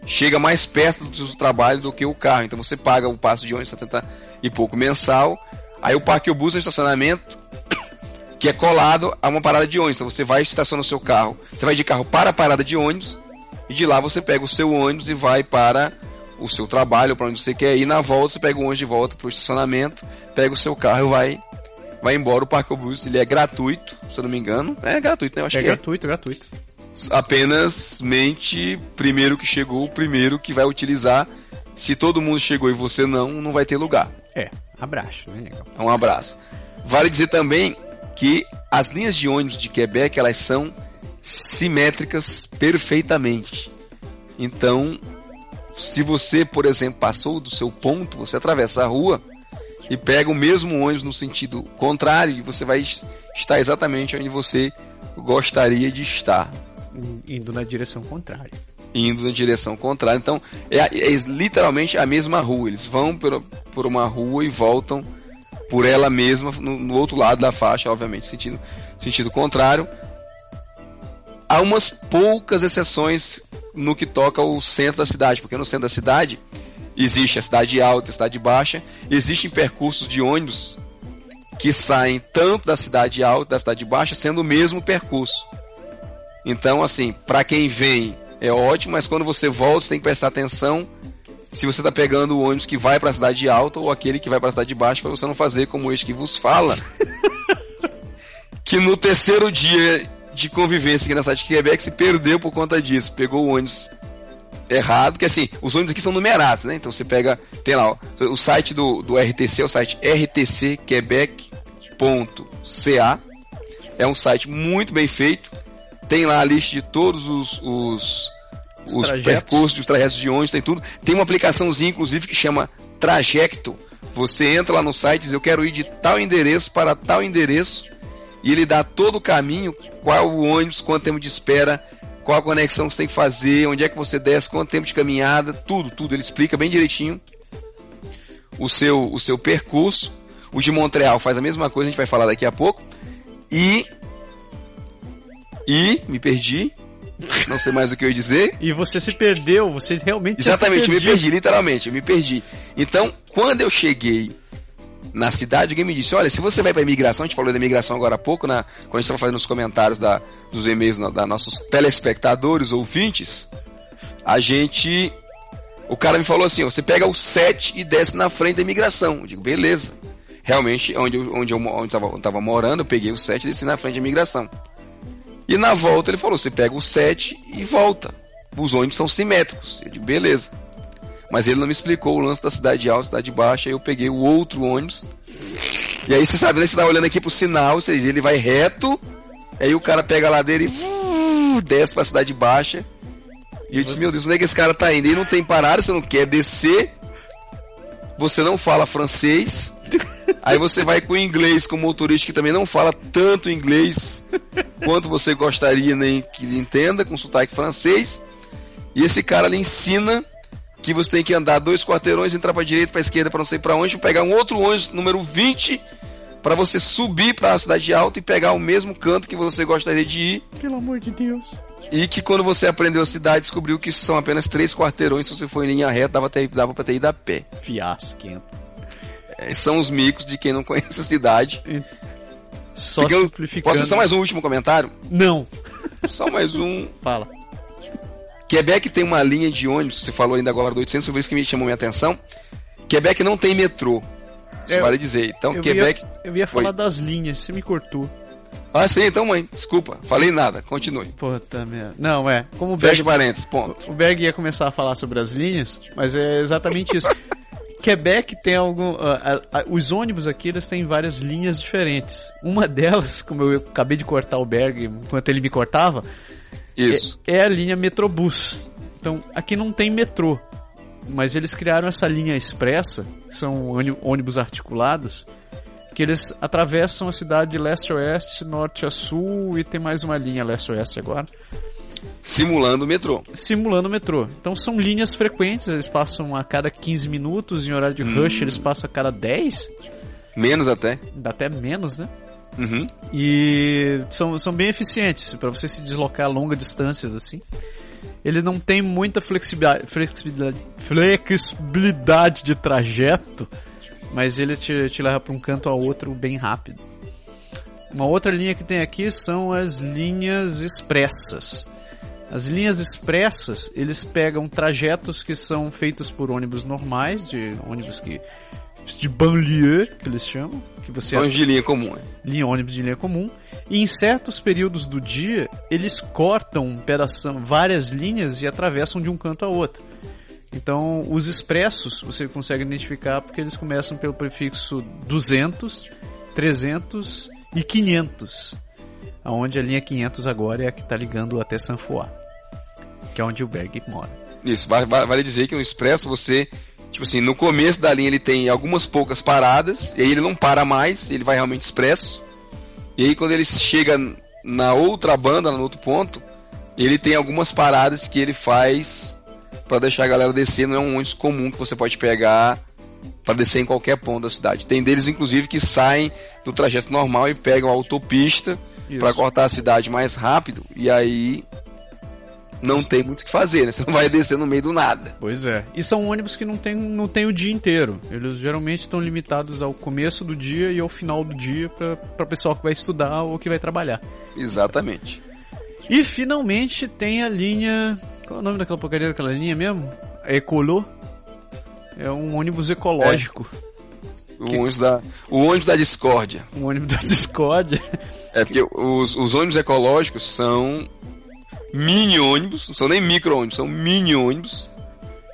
chega mais perto do seu trabalho do que o carro. Então você paga o passo de ônibus 70 e pouco mensal. Aí o parque bus é um estacionamento que é colado a uma parada de ônibus. Então você vai estaciona o seu carro. Você vai de carro para a parada de ônibus e de lá você pega o seu ônibus e vai para o seu trabalho, para onde você quer ir. Na volta você pega o ônibus de volta para o estacionamento, pega o seu carro e vai vai embora. O parque bus ele é gratuito, se eu não me engano. É gratuito, né? Eu acho É que é. gratuito, gratuito. Apenas mente primeiro que chegou, o primeiro que vai utilizar. Se todo mundo chegou e você não, não vai ter lugar. É, abraço, né, legal. Um abraço. Vale dizer também que as linhas de ônibus de Quebec elas são simétricas perfeitamente. Então, se você, por exemplo, passou do seu ponto, você atravessa a rua e pega o mesmo ônibus no sentido contrário e você vai estar exatamente onde você gostaria de estar, Indo na direção contrária. indo na direção contrária. Então, é, é literalmente a mesma rua. Eles vão por, por uma rua e voltam por ela mesma no, no outro lado da faixa, obviamente, sentido, sentido contrário. Há umas poucas exceções no que toca ao centro da cidade, porque no centro da cidade existe a cidade alta, a cidade baixa, existem percursos de ônibus que saem tanto da cidade alta, da cidade baixa, sendo o mesmo percurso. Então, assim, para quem vem é ótimo, mas quando você volta, você tem que prestar atenção se você está pegando o ônibus que vai para a cidade alta ou aquele que vai para a cidade baixa, para você não fazer como este que vos fala. que no terceiro dia de convivência aqui na cidade de Quebec se perdeu por conta disso. Pegou o ônibus errado, que assim, os ônibus aqui são numerados, né? Então você pega, tem lá, ó, o site do, do RTC é o site rtcquebec.ca. É um site muito bem feito. Tem lá a lista de todos os, os, os trajetos. percursos, os trajetos de ônibus, tem tudo. Tem uma aplicaçãozinha, inclusive, que chama Trajecto. Você entra lá no site e diz, eu quero ir de tal endereço para tal endereço. E ele dá todo o caminho, qual o ônibus, quanto tempo de espera, qual a conexão que você tem que fazer, onde é que você desce, quanto tempo de caminhada, tudo, tudo. Ele explica bem direitinho o seu, o seu percurso. O de Montreal faz a mesma coisa, a gente vai falar daqui a pouco. E. E. Me perdi. Não sei mais o que eu ia dizer. E você se perdeu, você realmente se Exatamente, eu me perdi, literalmente, eu me perdi. Então, quando eu cheguei na cidade, alguém me disse: Olha, se você vai para imigração, a gente falou da imigração agora há pouco, na, quando a gente estava fazendo os comentários da, dos e-mails na- da nossos telespectadores, ouvintes, a gente. O cara me falou assim: você pega o 7 e desce na frente da imigração. Eu digo, beleza. Realmente, onde eu onde eu onde tava, onde tava morando, eu peguei o 7 e desci na frente da imigração. E na volta ele falou: você pega o 7 e volta. Os ônibus são simétricos. Eu digo, beleza. Mas ele não me explicou o lance da cidade alta, cidade baixa, aí eu peguei o outro ônibus. E aí você sabe, né? Você tá olhando aqui pro sinal, ou ele vai reto, aí o cara pega a ladeira e uh, desce pra cidade baixa. E eu disse, meu Deus, onde é que esse cara tá indo? Ele não tem parada, você não quer descer, você não fala francês, aí você vai com o inglês, com o motorista que também não fala tanto inglês quanto você gostaria nem que ele entenda, com sotaque francês. E esse cara lhe ensina que você tem que andar dois quarteirões, entrar para direita, para esquerda, para não sei para onde, pegar um outro ônibus número 20 para você subir para a cidade alta e pegar o mesmo canto que você gostaria de ir. Pelo amor de Deus. E que quando você aprendeu a cidade, descobriu que isso são apenas três quarteirões. Se você for em linha reta, dava, ter, dava para ter ido a pé. Fiasquento. É, são os micos de quem não conhece a cidade. Só Porque eu- simplificando. Posso só mais um último comentário? Não. Só mais um. Fala. Quebec tem uma linha de ônibus, você falou ainda agora do 800, foi isso que me chamou minha atenção. Quebec não tem metrô. Isso É, vale dizer. Então, Eu Quebec. ia, eu ia falar Oi. das linhas, você me cortou. Ah, sim, então, mãe, desculpa, falei nada, continue. Puta merda. Não, é. Como o Fecha Berg, parênteses, ponto. o Berg ia começar a falar sobre as linhas, mas é exatamente isso. Quebec tem algum. ah, ah, ah, os ônibus aqui eles têm várias linhas diferentes. Uma delas, como eu acabei de cortar o Berg enquanto ele me cortava, Isso. é, é a linha Metrobus. Então, aqui não tem metrô, mas eles criaram essa linha expressa, que são ôni- ônibus articulados, que eles atravessam a cidade de leste a oeste, norte a sul e tem mais uma linha leste a oeste agora, Simulando o metrô. simulando o metrô. Então são linhas frequentes, eles passam a cada 15 minutos, em horário de rush eles passam a cada 10, Menos até. dá até menos, né? Uhum. E são, são bem eficientes para você se deslocar a longas distâncias assim. Ele não tem muita flexibilidade, flexibilidade, flexibilidade de trajeto, mas ele te, te leva para um canto a outro bem rápido. Uma outra linha que tem aqui são as linhas expressas. As linhas expressas, eles pegam trajetos que são feitos por ônibus normais, de ônibus que de banlieue, que eles chamam, que você Longe de linha comum. linha ônibus de linha comum. E em certos períodos do dia, eles cortam um pedaço, várias linhas e atravessam de um canto a outro. Então, os expressos você consegue identificar porque eles começam pelo prefixo 200, 300 e 500. Aonde a linha 500 agora é a que está ligando até Sanfoá, que é onde o Berg mora. Isso, va- va- vale dizer que no Expresso você, tipo assim, no começo da linha ele tem algumas poucas paradas, e aí ele não para mais, ele vai realmente expresso. E aí quando ele chega na outra banda, no outro ponto, ele tem algumas paradas que ele faz para deixar a galera descer, não é um ônibus comum que você pode pegar para descer em qualquer ponto da cidade. Tem deles inclusive que saem do trajeto normal e pegam a autopista para cortar a cidade mais rápido, e aí não tem muito o que fazer, né? Você não vai descer no meio do nada. Pois é. E são ônibus que não tem, não tem o dia inteiro. Eles geralmente estão limitados ao começo do dia e ao final do dia para pessoal que vai estudar ou que vai trabalhar. Exatamente. E finalmente tem a linha. Qual é o nome daquela porcaria daquela linha mesmo? É Ecolô. É um ônibus ecológico. O ônibus da, o ônibus da discórdia. Um ônibus da Discord. É porque os, os ônibus ecológicos são mini ônibus, não são nem micro ônibus, são mini ônibus.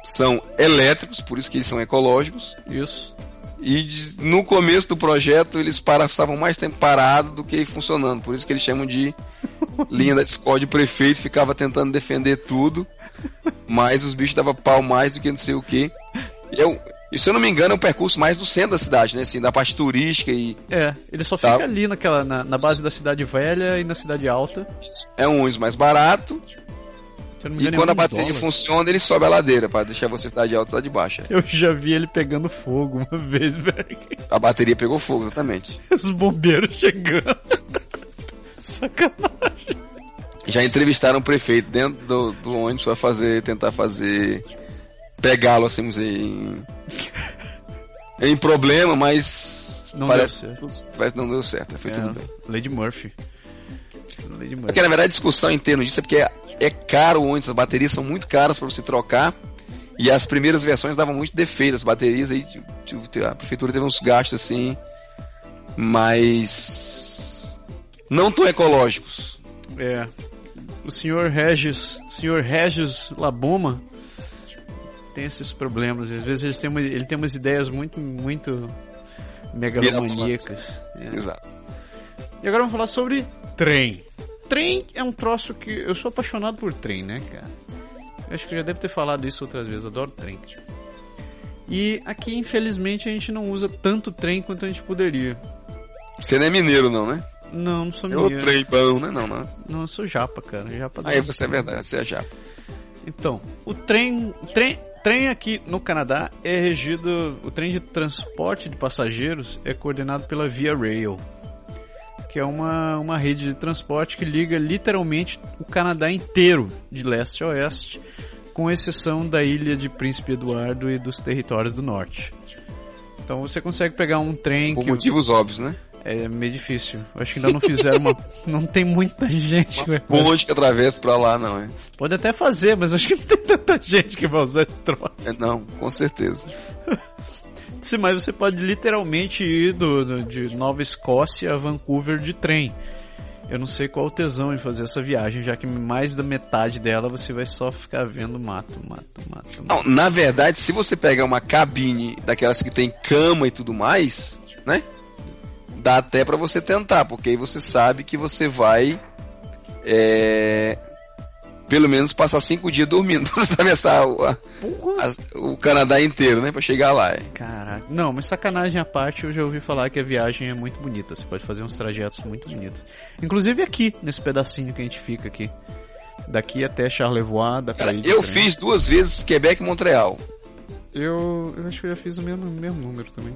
São elétricos, por isso que eles são ecológicos. Isso. E no começo do projeto eles estavam mais tempo parados do que funcionando. Por isso que eles chamam de linha da discórdia. O prefeito ficava tentando defender tudo, mas os bichos davam pau mais do que não sei o que. Eu, e se eu não me engano é um percurso mais do centro da cidade, né? Assim, da parte turística e É, ele só Tá. fica ali naquela, na, na base da cidade velha e na cidade alta. é um ônibus mais barato. Se eu não me E engano, é quando a bateria funciona, ele sobe a ladeira para deixar você cidade alta e cidade baixa. Eu já vi ele pegando fogo uma vez, velho. A bateria pegou fogo, exatamente. Os bombeiros chegando. Sacanagem. Já entrevistaram o prefeito dentro do, do ônibus para fazer, tentar fazer, pegá-lo assim, em, em problema, mas Não parece deu certo. não deu certo, foi tudo É, bem. Lady Murphy. Lady Murphy. Porque na verdade a discussão em torno disso é porque é, é caro o ônibus, as baterias são muito caras para você trocar. E as primeiras versões davam muito defeito, as baterias aí tipo, a prefeitura teve uns gastos assim, mas não tão ecológicos. É. O senhor Regis, senhor Regis Laboma tem esses problemas. Às vezes eles têm uma- ele tem umas ideias muito, muito megalomaníacas. É. Exato. E agora vamos falar sobre trem. Trem é um troço que eu sou apaixonado por trem, né, cara? Eu acho que eu já devo ter falado isso outras vezes. Adoro trem. E aqui, infelizmente, a gente não usa tanto trem quanto a gente poderia. Você não é mineiro não, né? Não, não sou Você é o mineiro. trem bom, né? Não, não. Não, eu sou japa, cara. Japa Aí você é verdade, você é japa. Então, o trem, trem, trem aqui no Canadá é regido, o trem de transporte de passageiros é coordenado pela Via Rail, que é uma, uma rede de transporte que liga literalmente o Canadá inteiro, de leste a oeste, com exceção da ilha de Príncipe Eduardo e dos territórios do norte. Então você consegue pegar um trem Por que motivos óbvios, né? É meio difícil. Eu acho que ainda não fizeram uma. Não tem muita gente que vai fazer. Ponte que atravessa pra lá, não é? Pode até fazer, mas acho que não tem tanta gente que vai usar esse troço. É, Não, com certeza. Sim, mas você pode literalmente ir do, do- de Nova Escócia a Vancouver de trem. Eu não sei qual o tesão em fazer essa viagem, já que mais da metade dela você vai só ficar vendo mato, mato, mato. mato. Não, na verdade, se você pegar uma cabine daquelas que tem cama e tudo mais, né? Dá até pra você tentar, porque aí você sabe que você vai. É, pelo menos passar cinco dias dormindo. Você atravessar o, a- as- o Canadá inteiro, né? Pra chegar lá. é. Caraca. Não, mas sacanagem à parte, eu já ouvi falar que a viagem é muito bonita. Você pode fazer uns trajetos muito bonitos. Inclusive aqui, nesse pedacinho que a gente fica aqui. Daqui até Charlevoix, pra Cara, eu fiz duas vezes Quebec e Montreal. Eu, eu acho que eu já fiz o mesmo, mesmo número também.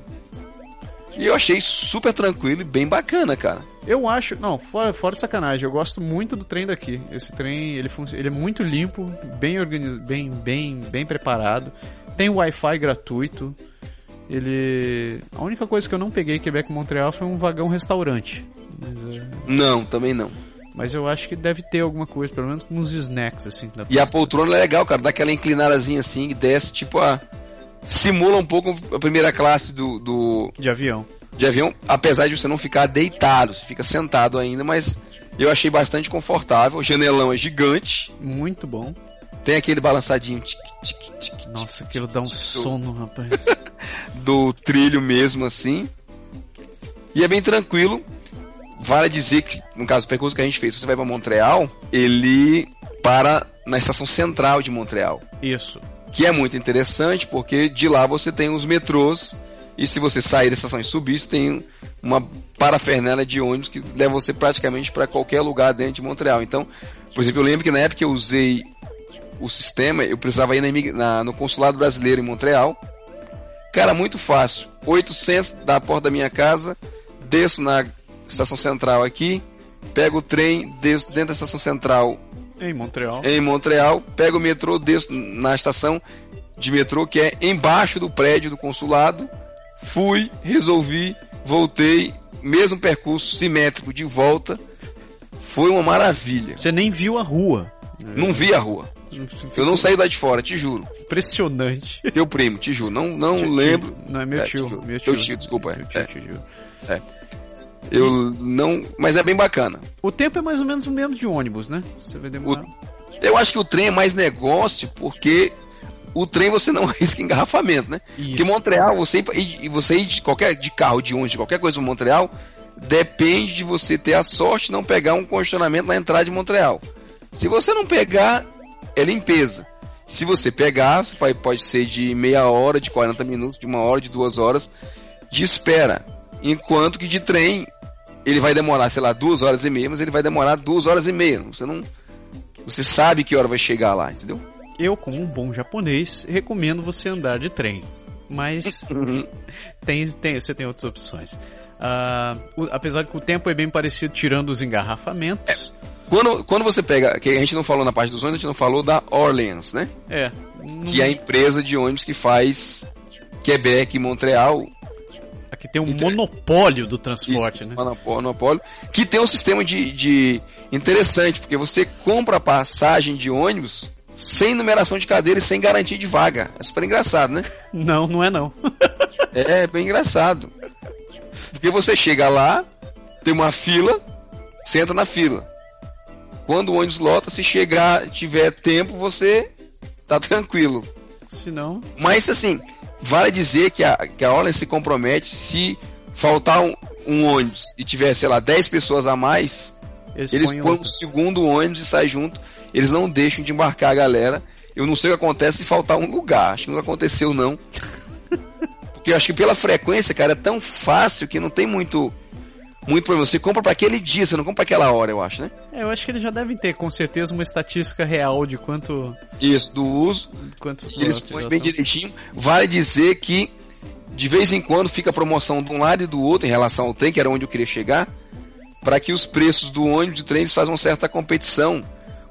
E eu achei super tranquilo e bem bacana, cara. Eu acho, não, fora, fora de sacanagem, eu gosto muito do trem daqui. Esse trem, ele, ele é muito limpo, bem organizado, bem, bem, bem preparado. Tem Wi-Fi gratuito. Ele, a única coisa que eu não peguei em Quebec Montreal foi um vagão restaurante. Mas, é, Não, também não. mas eu acho que deve ter alguma coisa, pelo menos com uns snacks assim. E pra- a poltrona é legal, cara. Dá aquela inclinadazinha assim e desce, tipo a. Simula um pouco a primeira classe do, do, de avião. de avião, apesar de você não ficar deitado, você fica sentado ainda, mas eu achei bastante confortável. O janelão é gigante, Muito bom. tem aquele balançadinho tic, tic, tic, Nossa, aquilo dá um sono, rapaz. do trilho mesmo assim. E é bem tranquilo. Vale dizer que, no caso, o percurso que a gente fez, se você vai para Montreal, ele para na estação central de Montreal. Isso. Que é muito interessante porque de lá você tem os metrôs e se você sair da estação e subir, você tem uma parafernália de ônibus que leva você praticamente para qualquer lugar dentro de Montreal. Então, por exemplo, eu lembro que na época eu usei o sistema, eu precisava ir na na- no consulado brasileiro em Montreal. Cara, muito fácil. 800 da porta da minha casa, desço na estação central aqui, pego o trem, desço dentro da estação central Em Montreal. em Montreal, pego o metrô, desço na estação de metrô que é embaixo do prédio do consulado. Fui, resolvi, voltei, mesmo percurso simétrico de volta. Foi uma maravilha. Você nem viu a rua. Não vi a rua. Eu não saí lá de fora, te juro. Impressionante. Teu primo, te juro. Não, não Tio- lembro. tio. Não, é meu É, tio. juro. Meu Teu tio. tio, desculpa, é. Meu tio, É. tio, tio. Eu não. Mas é bem bacana. O tempo é mais ou menos o mesmo de ônibus, né? Você vai demorar. Eu acho que o trem é mais negócio porque o trem você não arrisca engarrafamento, né? Isso. Porque Montreal, você ir, você ir de qualquer de carro, de ônibus, de qualquer coisa para Montreal, depende de você ter a sorte de não pegar um congestionamento na entrada de Montreal. Se você não pegar, é limpeza. Se você pegar, você pode ser de meia hora, de 40 minutos, de uma hora, de duas horas de espera. Enquanto que de trem, ele vai demorar, sei lá, duas horas e meia, mas ele vai demorar duas horas e meia. Você não. Você sabe que hora vai chegar lá, entendeu? Eu, como um bom japonês, recomendo você andar de trem. Mas tem, tem, você tem outras opções. Ah, o- apesar que o tempo é bem parecido, tirando os engarrafamentos. Quando, quando você pega, que a gente não falou na parte dos ônibus, a gente não falou da Orleans, né? É. não- Que é a empresa de ônibus que faz Quebec e Montreal. Aqui tem um monopólio do transporte, Isso, né? monopó- Monopólio. Que tem um sistema de, de interessante, porque você compra a passagem de ônibus sem numeração de cadeira e sem garantia de vaga. É super engraçado, né? Não, não é não. É bem engraçado. Porque você chega lá, tem uma fila, você entra na fila. Quando o ônibus lota, se chegar, tiver tempo, você tá tranquilo. Se não, Mas assim, vale dizer que a, que a Orlen se compromete se faltar um, um ônibus e tiver, sei lá, 10 pessoas a mais, eles, eles põem um segundo ônibus e saem junto. Eles não deixam de embarcar a galera. Eu não sei o que acontece se faltar um lugar. Acho que não aconteceu, não. Porque eu acho que pela frequência, cara, é tão fácil que não tem muito muito problema. Você compra para aquele dia, você não compra para aquela hora, eu acho, né? É, eu acho que eles já devem ter, com certeza, uma estatística real de quanto. Isso, do uso. quanto E eles põem bem direitinho. Vale dizer que de vez em quando fica promoção de um lado e do outro em relação ao trem, que era onde eu queria chegar, para que os preços do ônibus e do trem eles uma certa competição.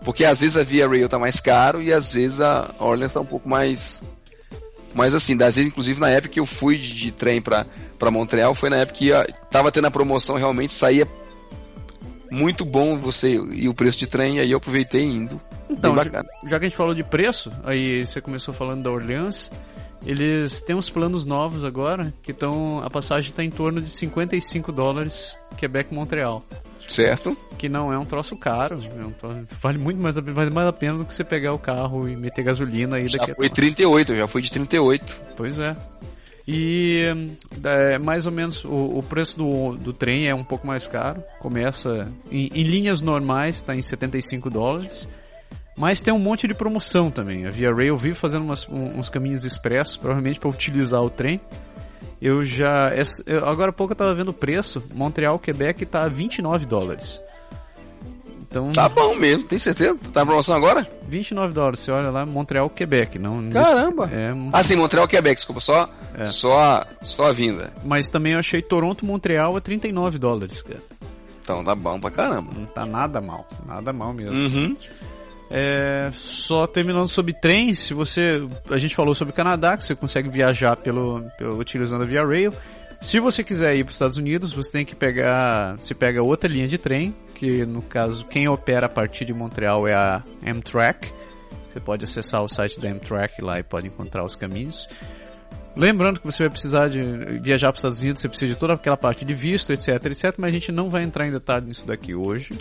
Porque às vezes a Via Rail tá mais caro e às vezes a Orleans tá um pouco mais. Mas assim, às vezes, inclusive na época que eu fui de, de trem para Montreal, foi na época que ia- tava tendo a promoção, realmente saía muito bom você e o preço de trem, e aí eu aproveitei indo. Então, já, já que a gente falou de preço, aí você começou falando da Orleans, eles têm uns planos novos agora, que estão. A passagem está em torno de 55 dólares Quebec Montreal. Certo. Que não é um troço caro, é um troço, vale muito mais, vale mais a pena do que você pegar o carro e meter gasolina aí daqui Já foi 38, já foi de 38. Pois é. E é, mais ou menos o, o, preço do, do trem é um pouco mais caro. Começa em, em linhas normais, está em 75 dólares. Mas tem um monte de promoção também. A Via Rail vive fazendo umas, uns caminhos expressos, provavelmente para utilizar o trem. Eu já. Agora há pouco eu estava vendo o preço. Montreal, Quebec a 29 dólares. Então, tá bom mesmo, tem certeza? Tá na promoção agora? 29 dólares, você olha lá, Montreal, Quebec. Não, Caramba! É... Ah, sim, Montreal, Quebec, desculpa, só, é. só, a, só a vinda. Mas também eu achei Toronto, Montreal a 39 dólares, cara. Então tá bom pra caramba. Não tá nada mal, nada mal mesmo. Uhum. É, só terminando sobre trens, se você. A gente falou sobre o Canadá, que você consegue viajar pelo, pelo utilizando a Via Rail. Se você quiser ir para os Estados Unidos, você tem que pegar. Você pega outra linha de trem, que no caso quem opera a partir de Montreal é a Amtrak. Você pode acessar o site da Amtrak lá e pode encontrar os caminhos. Lembrando que você vai precisar de viajar para os Estados Unidos, você precisa de toda aquela parte de visto, etc, etc, mas a gente não vai entrar em detalhe nisso daqui hoje.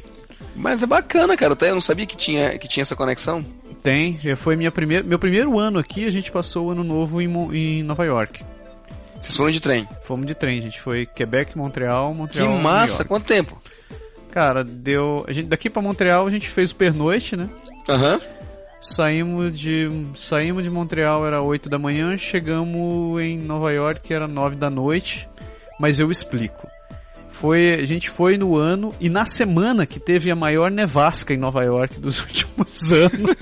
Mas é bacana, cara. Até eu não sabia que tinha, que tinha essa conexão. Tem, já foi minha primeir, meu primeiro ano aqui, a gente passou o ano novo em, em Nova York. Vocês foram de trem? Fomos de trem, a gente foi Quebec, Montreal, Montreal. Que massa! Quanto tempo? Cara, deu. A gente, daqui para Montreal a gente fez o pernoite, né? Aham. Uhum. Saímos de. Saímos de Montreal, era 8 da manhã, chegamos em Nova York, era 9 da noite. Mas eu explico. Foi, a gente foi no ano e na semana que teve a maior nevasca em Nova York dos últimos anos.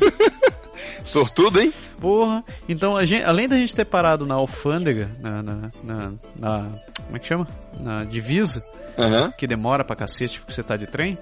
Sortudo, hein? Porra. Então, gente, além da gente ter parado na alfândega, na, na, na, na como é que chama? Na divisa, uhum. que demora pra cacete porque você tá de trem,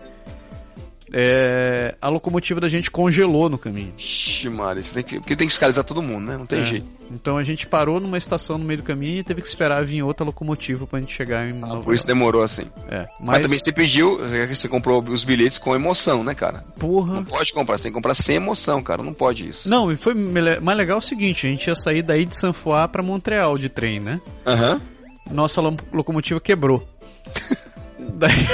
é, a locomotiva da gente congelou no caminho. Ixi, mano, isso tem que, porque tem que fiscalizar todo mundo, né? Não tem é. jeito. Então a gente parou numa estação no meio do caminho e teve que esperar vir outra locomotiva pra gente chegar em ah, Por isso demorou assim. É, mas... mas... também você pediu, você comprou os bilhetes com emoção, né, cara? Porra. Não pode comprar, você tem que comprar sem emoção, cara. Não pode isso. Não, e foi mais legal o seguinte: a gente ia sair daí de Sanfoá pra Montreal de trem, né? Aham. Uhum. Nossa locomotiva quebrou. daí.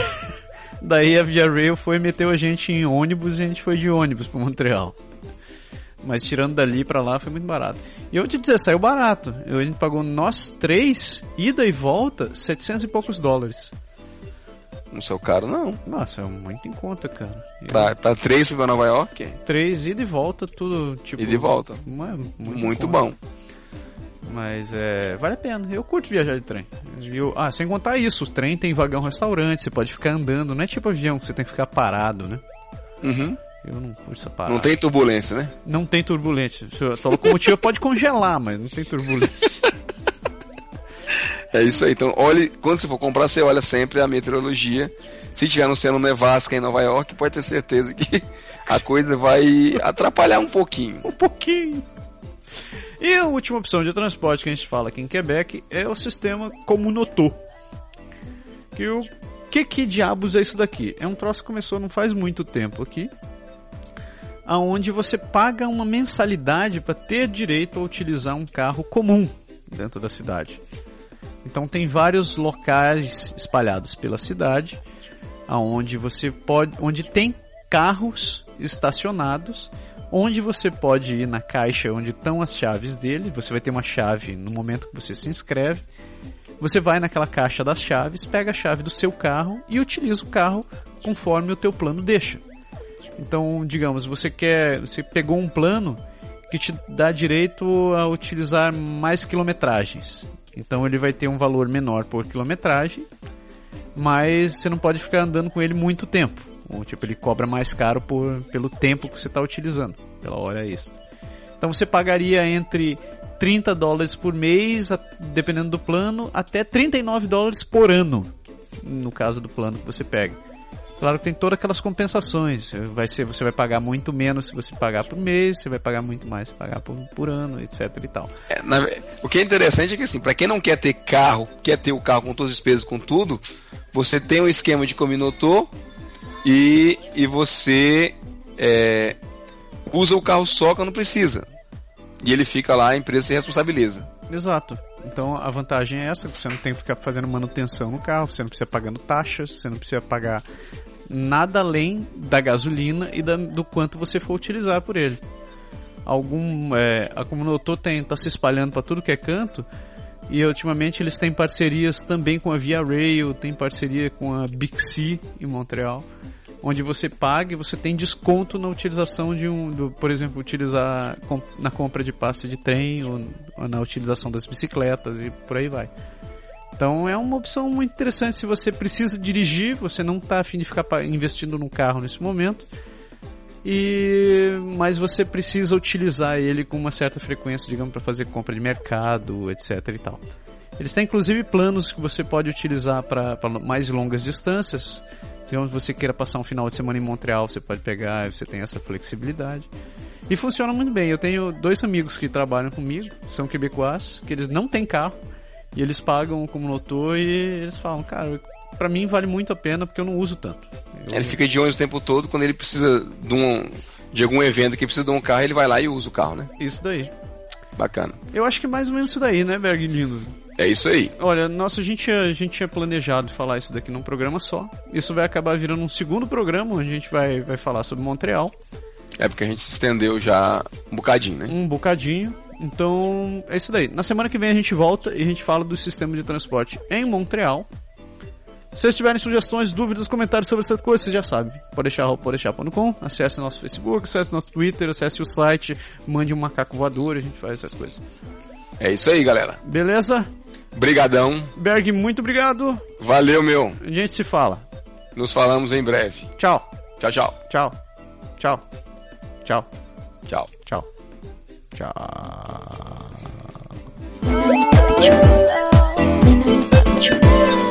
Daí a Via Rail foi e meteu a gente em ônibus e a gente foi de ônibus para Montreal. Mas tirando dali para lá foi muito barato. E eu te dizer, saiu barato. Eu, a gente pagou nós três, ida e volta, 700 e poucos dólares. Não saiu caro, não. Nossa, é muito em conta, cara. Pra, pra três pra Nova York? Três, ida e volta, tudo tipo. Ida e volta. Muito, muito bom. Mas é. Vale a pena. Eu curto viajar de trem. Eu, ah, sem contar isso, o trem tem vagão restaurante, você pode ficar andando, não é tipo avião que você tem que ficar parado, né? Uhum. Eu não curto essa parada. Não tem turbulência, né? Não tem turbulência. A locomotiva pode congelar, mas não tem turbulência. É isso aí. Então, olhe, quando você for comprar, você olha sempre a meteorologia. Se tiver anunciando nevasca em Nova York, pode ter certeza que a coisa vai atrapalhar um pouquinho. Um pouquinho. E a última opção de transporte que a gente fala aqui em Quebec é o sistema Comunoto. Que o que que diabos é isso daqui? É um troço que começou não faz muito tempo aqui, aonde você paga uma mensalidade para ter direito a utilizar um carro comum dentro da cidade. Então tem vários locais espalhados pela cidade, aonde você pode, onde tem carros estacionados onde você pode ir na caixa onde estão as chaves dele. Você vai ter uma chave no momento que você se inscreve. Você vai naquela caixa das chaves, pega a chave do seu carro e utiliza o carro conforme o teu plano deixa. Então, digamos, você quer, você pegou um plano que te dá direito a utilizar mais quilometragens. Então ele vai ter um valor menor por quilometragem, mas você não pode ficar andando com ele muito tempo. Ou, tipo, ele cobra mais caro por, pelo tempo que você está utilizando, pela hora extra. Então você pagaria entre 30 dólares por mês, dependendo do plano, até 39 dólares por ano, no caso do plano que você pega. Claro que tem todas aquelas compensações. Vai ser, você vai pagar muito menos se você pagar por mês, você vai pagar muito mais se pagar por, por ano, etc e tal. É, na, o que é interessante é que assim, para quem não quer ter carro, quer ter o carro com todas as despesas, com tudo, você tem um esquema de combinotor e, e você é, usa o carro só quando precisa. E ele fica lá, a empresa se responsabiliza. Exato. Então a vantagem é essa, você não tem que ficar fazendo manutenção no carro, você não precisa pagando taxas, você não precisa pagar nada além da gasolina e da, do quanto você for utilizar por ele. Algum é, a Comunotor tem tá se espalhando para tudo que é canto e ultimamente eles têm parcerias também com a Via Rail, tem parceria com a Bixi em Montreal, onde você paga e você tem desconto na utilização de um, do, por exemplo, utilizar na compra de passe de trem ou, ou na utilização das bicicletas e por aí vai. Então é uma opção muito interessante se você precisa dirigir, você não está afim de ficar investindo no carro nesse momento, e mas você precisa utilizar ele com uma certa frequência, digamos, para fazer compra de mercado, etc e tal. Eles têm inclusive planos que você pode utilizar para mais longas distâncias. Então, se você queira passar um final de semana em Montreal, você pode pegar, você tem essa flexibilidade. E funciona muito bem. Eu tenho dois amigos que trabalham comigo, são quebecois, que eles não têm carro, e eles pagam como notou e eles falam, cara, para mim vale muito a pena porque eu não uso tanto. Eu... Ele fica de ônibus o tempo todo, quando ele precisa de, um, de algum evento que precisa de um carro, ele vai lá e usa o carro, né? Isso daí. Bacana. Eu acho que é mais ou menos isso daí, né, Berg lindo? É isso aí. Olha, nossa, a gente, a gente tinha planejado falar isso daqui num programa só. Isso vai acabar virando um segundo programa, onde a gente vai, vai falar sobre Montreal. É porque a gente se estendeu já um bocadinho, né? Um bocadinho. Então, é isso daí. Na semana que vem a gente volta e a gente fala do sistema de transporte em Montreal. Se vocês tiverem sugestões, dúvidas, comentários sobre essas coisas, vocês já sabem. Pode deixar pode deixar.com, acesse nosso Facebook, acesse nosso Twitter, acesse o site, mande um macaco voador, a gente faz essas coisas. É isso aí, galera. Beleza? Brigadão. Berg, muito obrigado. Valeu, meu. A gente se fala. Nos falamos em breve. Tchau. Tchau, tchau. Tchau. Tchau. Tchau. Tchau. Tchau. Tchau.